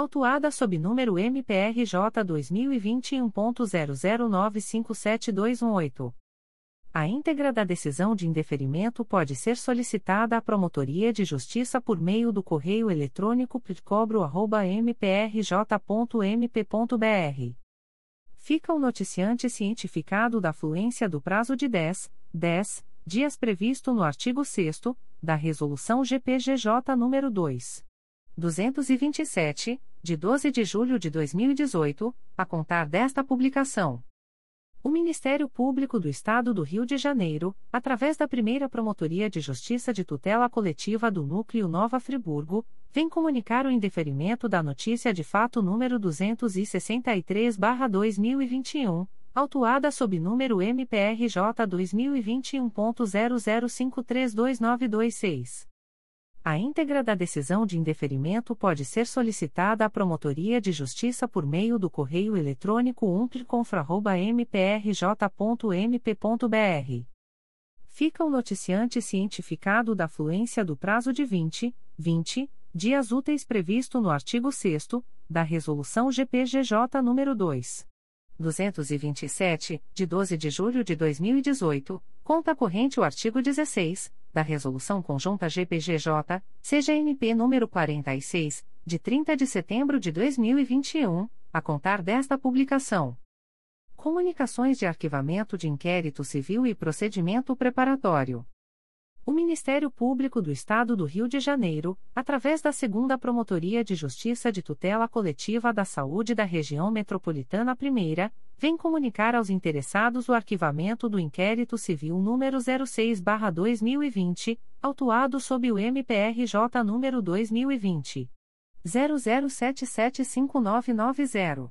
autuada sob número MPRJ 2021.00957218. A íntegra da decisão de indeferimento pode ser solicitada à Promotoria de Justiça por meio do correio eletrônico pitcobro.mprj.mp.br fica o noticiante cientificado da fluência do prazo de 10, 10 dias previsto no artigo 6 da Resolução GPGJ nº 2. 227, de 12 de julho de 2018, a contar desta publicação. O Ministério Público do Estado do Rio de Janeiro, através da primeira Promotoria de Justiça de Tutela Coletiva do Núcleo Nova Friburgo, vem comunicar o indeferimento da notícia de fato número 263-2021, autuada sob número MPRJ 2021.00532926. A íntegra da decisão de indeferimento pode ser solicitada à Promotoria de Justiça por meio do correio eletrônico umpliconfra.mprj.mp.br. Fica o noticiante cientificado da fluência do prazo de 20, 20 dias úteis previsto no artigo 6 da Resolução GPGJ nº 2. 227, de 12 de julho de 2018, conta corrente o artigo 16 da Resolução Conjunta GPGJ, CGNP número 46, de 30 de setembro de 2021, a contar desta publicação. Comunicações de arquivamento de inquérito civil e procedimento preparatório. O Ministério Público do Estado do Rio de Janeiro, através da Segunda Promotoria de Justiça de Tutela Coletiva da Saúde da Região Metropolitana I, vem comunicar aos interessados o arquivamento do inquérito civil número 06/2020, autuado sob o MPRJ número 2020 00775990.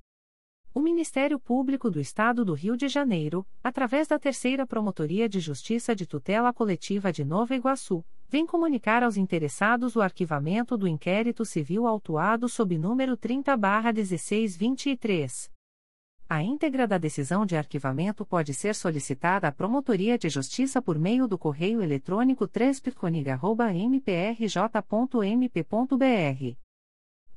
O Ministério Público do Estado do Rio de Janeiro, através da Terceira Promotoria de Justiça de Tutela Coletiva de Nova Iguaçu, vem comunicar aos interessados o arquivamento do inquérito civil autuado sob número 30-1623. A íntegra da decisão de arquivamento pode ser solicitada à Promotoria de Justiça por meio do correio eletrônico 3 mprj.mp.br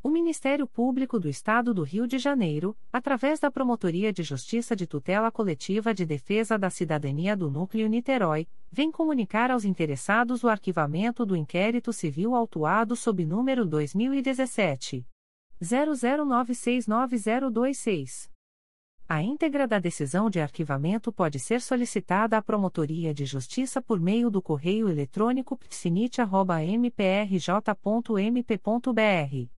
O Ministério Público do Estado do Rio de Janeiro, através da Promotoria de Justiça de Tutela Coletiva de Defesa da Cidadania do Núcleo Niterói, vem comunicar aos interessados o arquivamento do inquérito civil autuado sob número 2017 00969026. A íntegra da decisão de arquivamento pode ser solicitada à Promotoria de Justiça por meio do correio eletrônico psinit.mprj.mp.br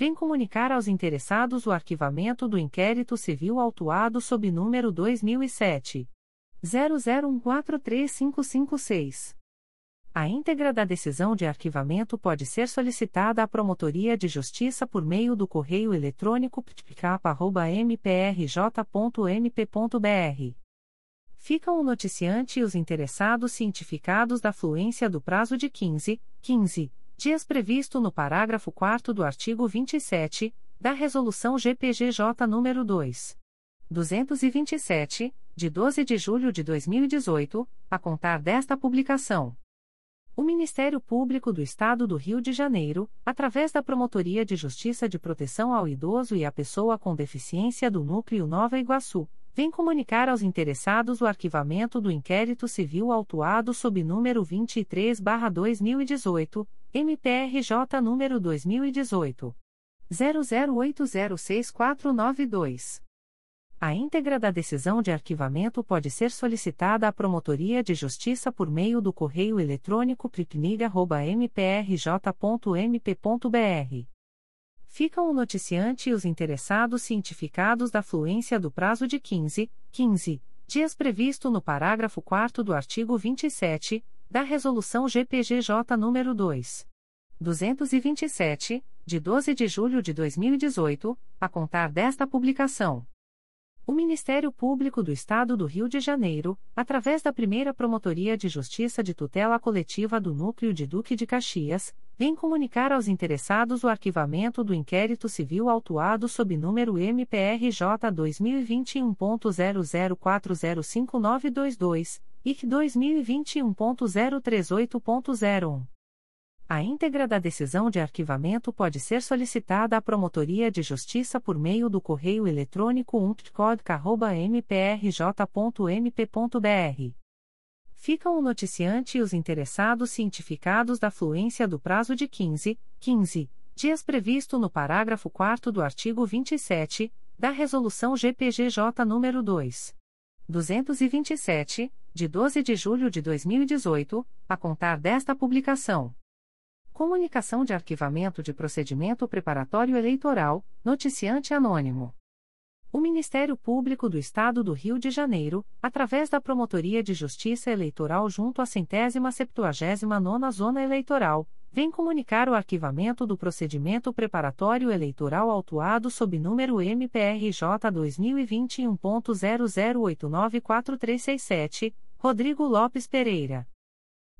vem comunicar aos interessados o arquivamento do inquérito civil autuado sob número 2007 00143556. A íntegra da decisão de arquivamento pode ser solicitada à Promotoria de Justiça por meio do correio eletrônico ptcap.mprj.mp.br. Ficam o noticiante e os interessados cientificados da fluência do prazo de 15, 15 dias previsto no parágrafo 4 do artigo 27 da Resolução GPGJ nº 2. 227, de 12 de julho de 2018, a contar desta publicação. O Ministério Público do Estado do Rio de Janeiro, através da Promotoria de Justiça de Proteção ao Idoso e à Pessoa com Deficiência do Núcleo Nova Iguaçu, vem comunicar aos interessados o arquivamento do inquérito civil autuado sob número 23/2018 MPRJ número 2018 00806492. A íntegra da decisão de arquivamento pode ser solicitada à Promotoria de Justiça por meio do correio eletrônico pripnig.mprj.mp.br. Ficam o noticiante e os interessados cientificados da fluência do prazo de 15, 15 dias previsto no parágrafo 4 do artigo 27 da Resolução GPGJ nº 2. 227, de 12 de julho de 2018, a contar desta publicação. O Ministério Público do Estado do Rio de Janeiro, através da primeira Promotoria de Justiça de Tutela Coletiva do Núcleo de Duque de Caxias, vem comunicar aos interessados o arquivamento do inquérito civil autuado sob número MPRJ 2021.00405922, IC 2021.038.01. A íntegra da decisão de arquivamento pode ser solicitada à Promotoria de Justiça por meio do correio eletrônico umptcod.mprj.mp.br. Ficam o noticiante e os interessados cientificados da fluência do prazo de 15, 15 dias previsto no parágrafo 4 do artigo 27 da Resolução GPGJ nº 2. 227, de 12 de julho de 2018, a contar desta publicação. Comunicação de arquivamento de procedimento preparatório eleitoral, noticiante anônimo. O Ministério Público do Estado do Rio de Janeiro, através da Promotoria de Justiça Eleitoral junto à centésima septuagésima nona Zona Eleitoral, vem comunicar o arquivamento do procedimento preparatório eleitoral autuado sob número MPRJ 2021.00894367, Rodrigo Lopes Pereira.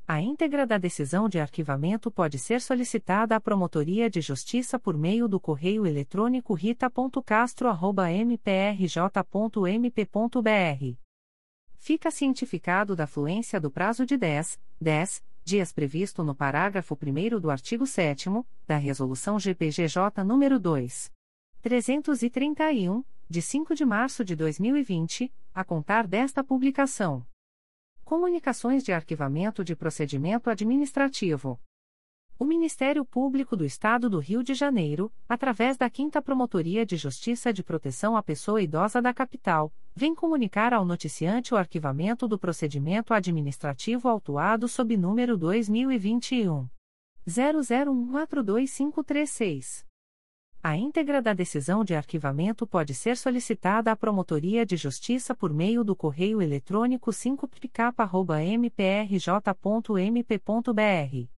A íntegra da decisão de arquivamento pode ser solicitada à Promotoria de Justiça por meio do correio eletrônico rita.castro.mprj.mp.br. Fica cientificado da fluência do prazo de 10, 10 dias previsto no parágrafo 1 do artigo 7 da Resolução GPGJ nº 2. 331, de 5 de março de 2020, a contar desta publicação. Comunicações de Arquivamento de Procedimento Administrativo. O Ministério Público do Estado do Rio de Janeiro, através da 5 Promotoria de Justiça de Proteção à Pessoa Idosa da Capital, vem comunicar ao noticiante o arquivamento do procedimento administrativo autuado sob número 2021 00142536. A íntegra da decisão de arquivamento pode ser solicitada à Promotoria de Justiça por meio do correio eletrônico 5pk.mprj.mp.br.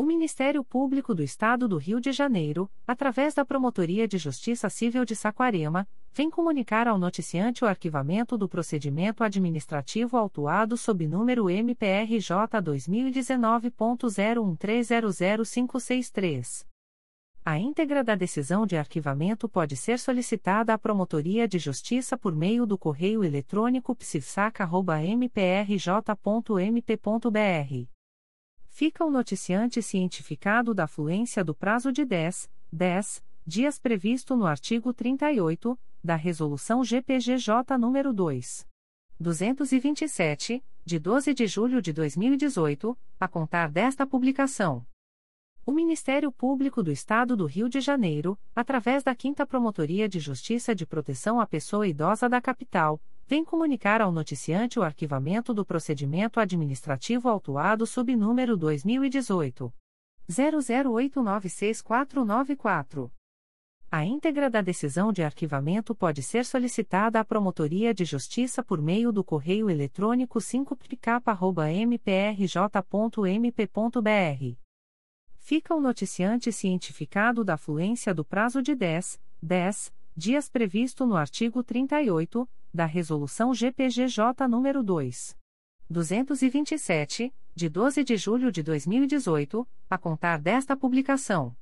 O Ministério Público do Estado do Rio de Janeiro, através da Promotoria de Justiça Civil de Saquarema, vem comunicar ao noticiante o arquivamento do procedimento administrativo autuado sob número MPRJ 2019.01300563. A íntegra da decisão de arquivamento pode ser solicitada à Promotoria de Justiça por meio do correio eletrônico psifsaca.mprj.mp.br fica o noticiante cientificado da fluência do prazo de 10, 10 dias previsto no artigo 38 da Resolução GPGJ nº 2. 227, de 12 de julho de 2018, a contar desta publicação. O Ministério Público do Estado do Rio de Janeiro, através da 5 Promotoria de Justiça de Proteção à Pessoa Idosa da Capital, vem comunicar ao noticiante o arquivamento do procedimento administrativo autuado sob número 2018 00896494. A íntegra da decisão de arquivamento pode ser solicitada à Promotoria de Justiça por meio do correio eletrônico 5pk.mprj.mp.br. Fica o noticiante cientificado da fluência do prazo de 10, 10 dias previsto no artigo 38 da Resolução GPGJ nº 2. 227, de 12 de julho de 2018, a contar desta publicação.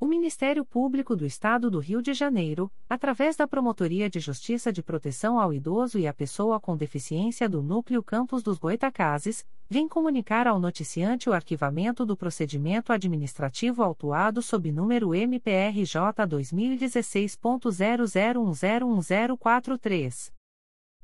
O Ministério Público do Estado do Rio de Janeiro, através da Promotoria de Justiça de Proteção ao Idoso e à Pessoa com Deficiência do Núcleo Campos dos Goitacazes, vem comunicar ao noticiante o arquivamento do procedimento administrativo autuado sob número MPRJ 2016.00101043.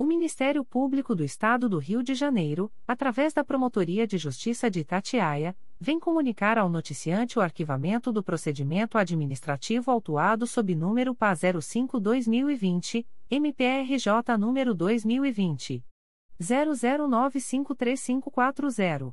O Ministério Público do Estado do Rio de Janeiro, através da Promotoria de Justiça de Itatiaia, vem comunicar ao noticiante o arquivamento do procedimento administrativo autuado sob número PA 05-2020, MPRJ número 2020. 00953540.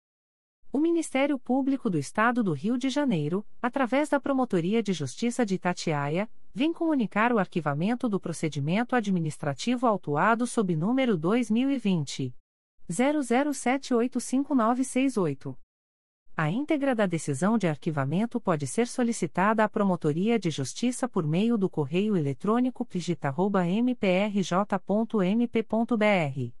O Ministério Público do Estado do Rio de Janeiro, através da Promotoria de Justiça de Itatiaia, vem comunicar o arquivamento do procedimento administrativo autuado sob número 2020 00785968. A íntegra da decisão de arquivamento pode ser solicitada à Promotoria de Justiça por meio do correio eletrônico pigita.mprj.mp.br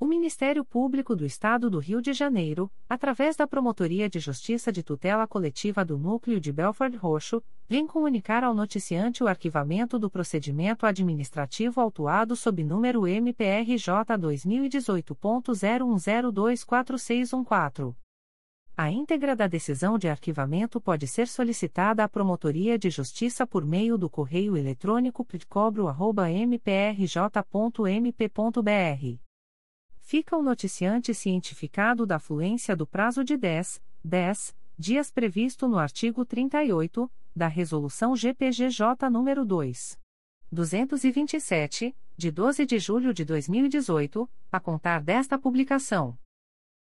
O Ministério Público do Estado do Rio de Janeiro, através da Promotoria de Justiça de Tutela Coletiva do Núcleo de Belford Roxo, vem comunicar ao noticiante o arquivamento do procedimento administrativo autuado sob número MPRJ 2018.01024614. A íntegra da decisão de arquivamento pode ser solicitada à Promotoria de Justiça por meio do correio eletrônico pitcobro.mprj.mp.br fica o noticiante cientificado da fluência do prazo de 10, 10 dias previsto no artigo 38 da Resolução GPGJ nº 2. 227, de 12 de julho de 2018, a contar desta publicação.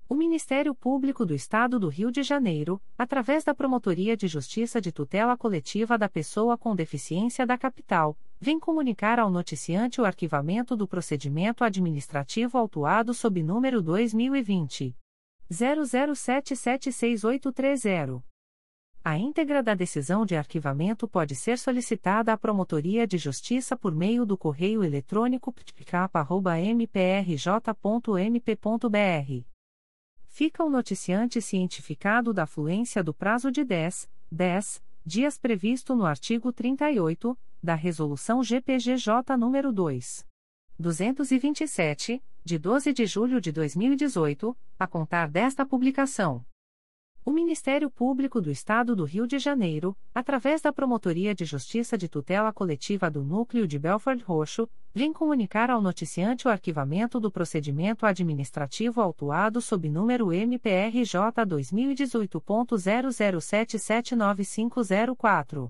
O Ministério Público do Estado do Rio de Janeiro, através da Promotoria de Justiça de Tutela Coletiva da Pessoa com Deficiência da Capital, vem comunicar ao noticiante o arquivamento do procedimento administrativo autuado sob número 2020 00776830. A íntegra da decisão de arquivamento pode ser solicitada à Promotoria de Justiça por meio do correio eletrônico ptcap.mprj.mp.br fica o noticiante cientificado da fluência do prazo de 10, 10 dias previsto no artigo 38 da Resolução GPGJ nº 2. 227, de 12 de julho de 2018, a contar desta publicação. O Ministério Público do Estado do Rio de Janeiro, através da Promotoria de Justiça de Tutela Coletiva do Núcleo de Belford Roxo, vem comunicar ao noticiante o arquivamento do procedimento administrativo autuado sob número MPRJ 2018.00779504.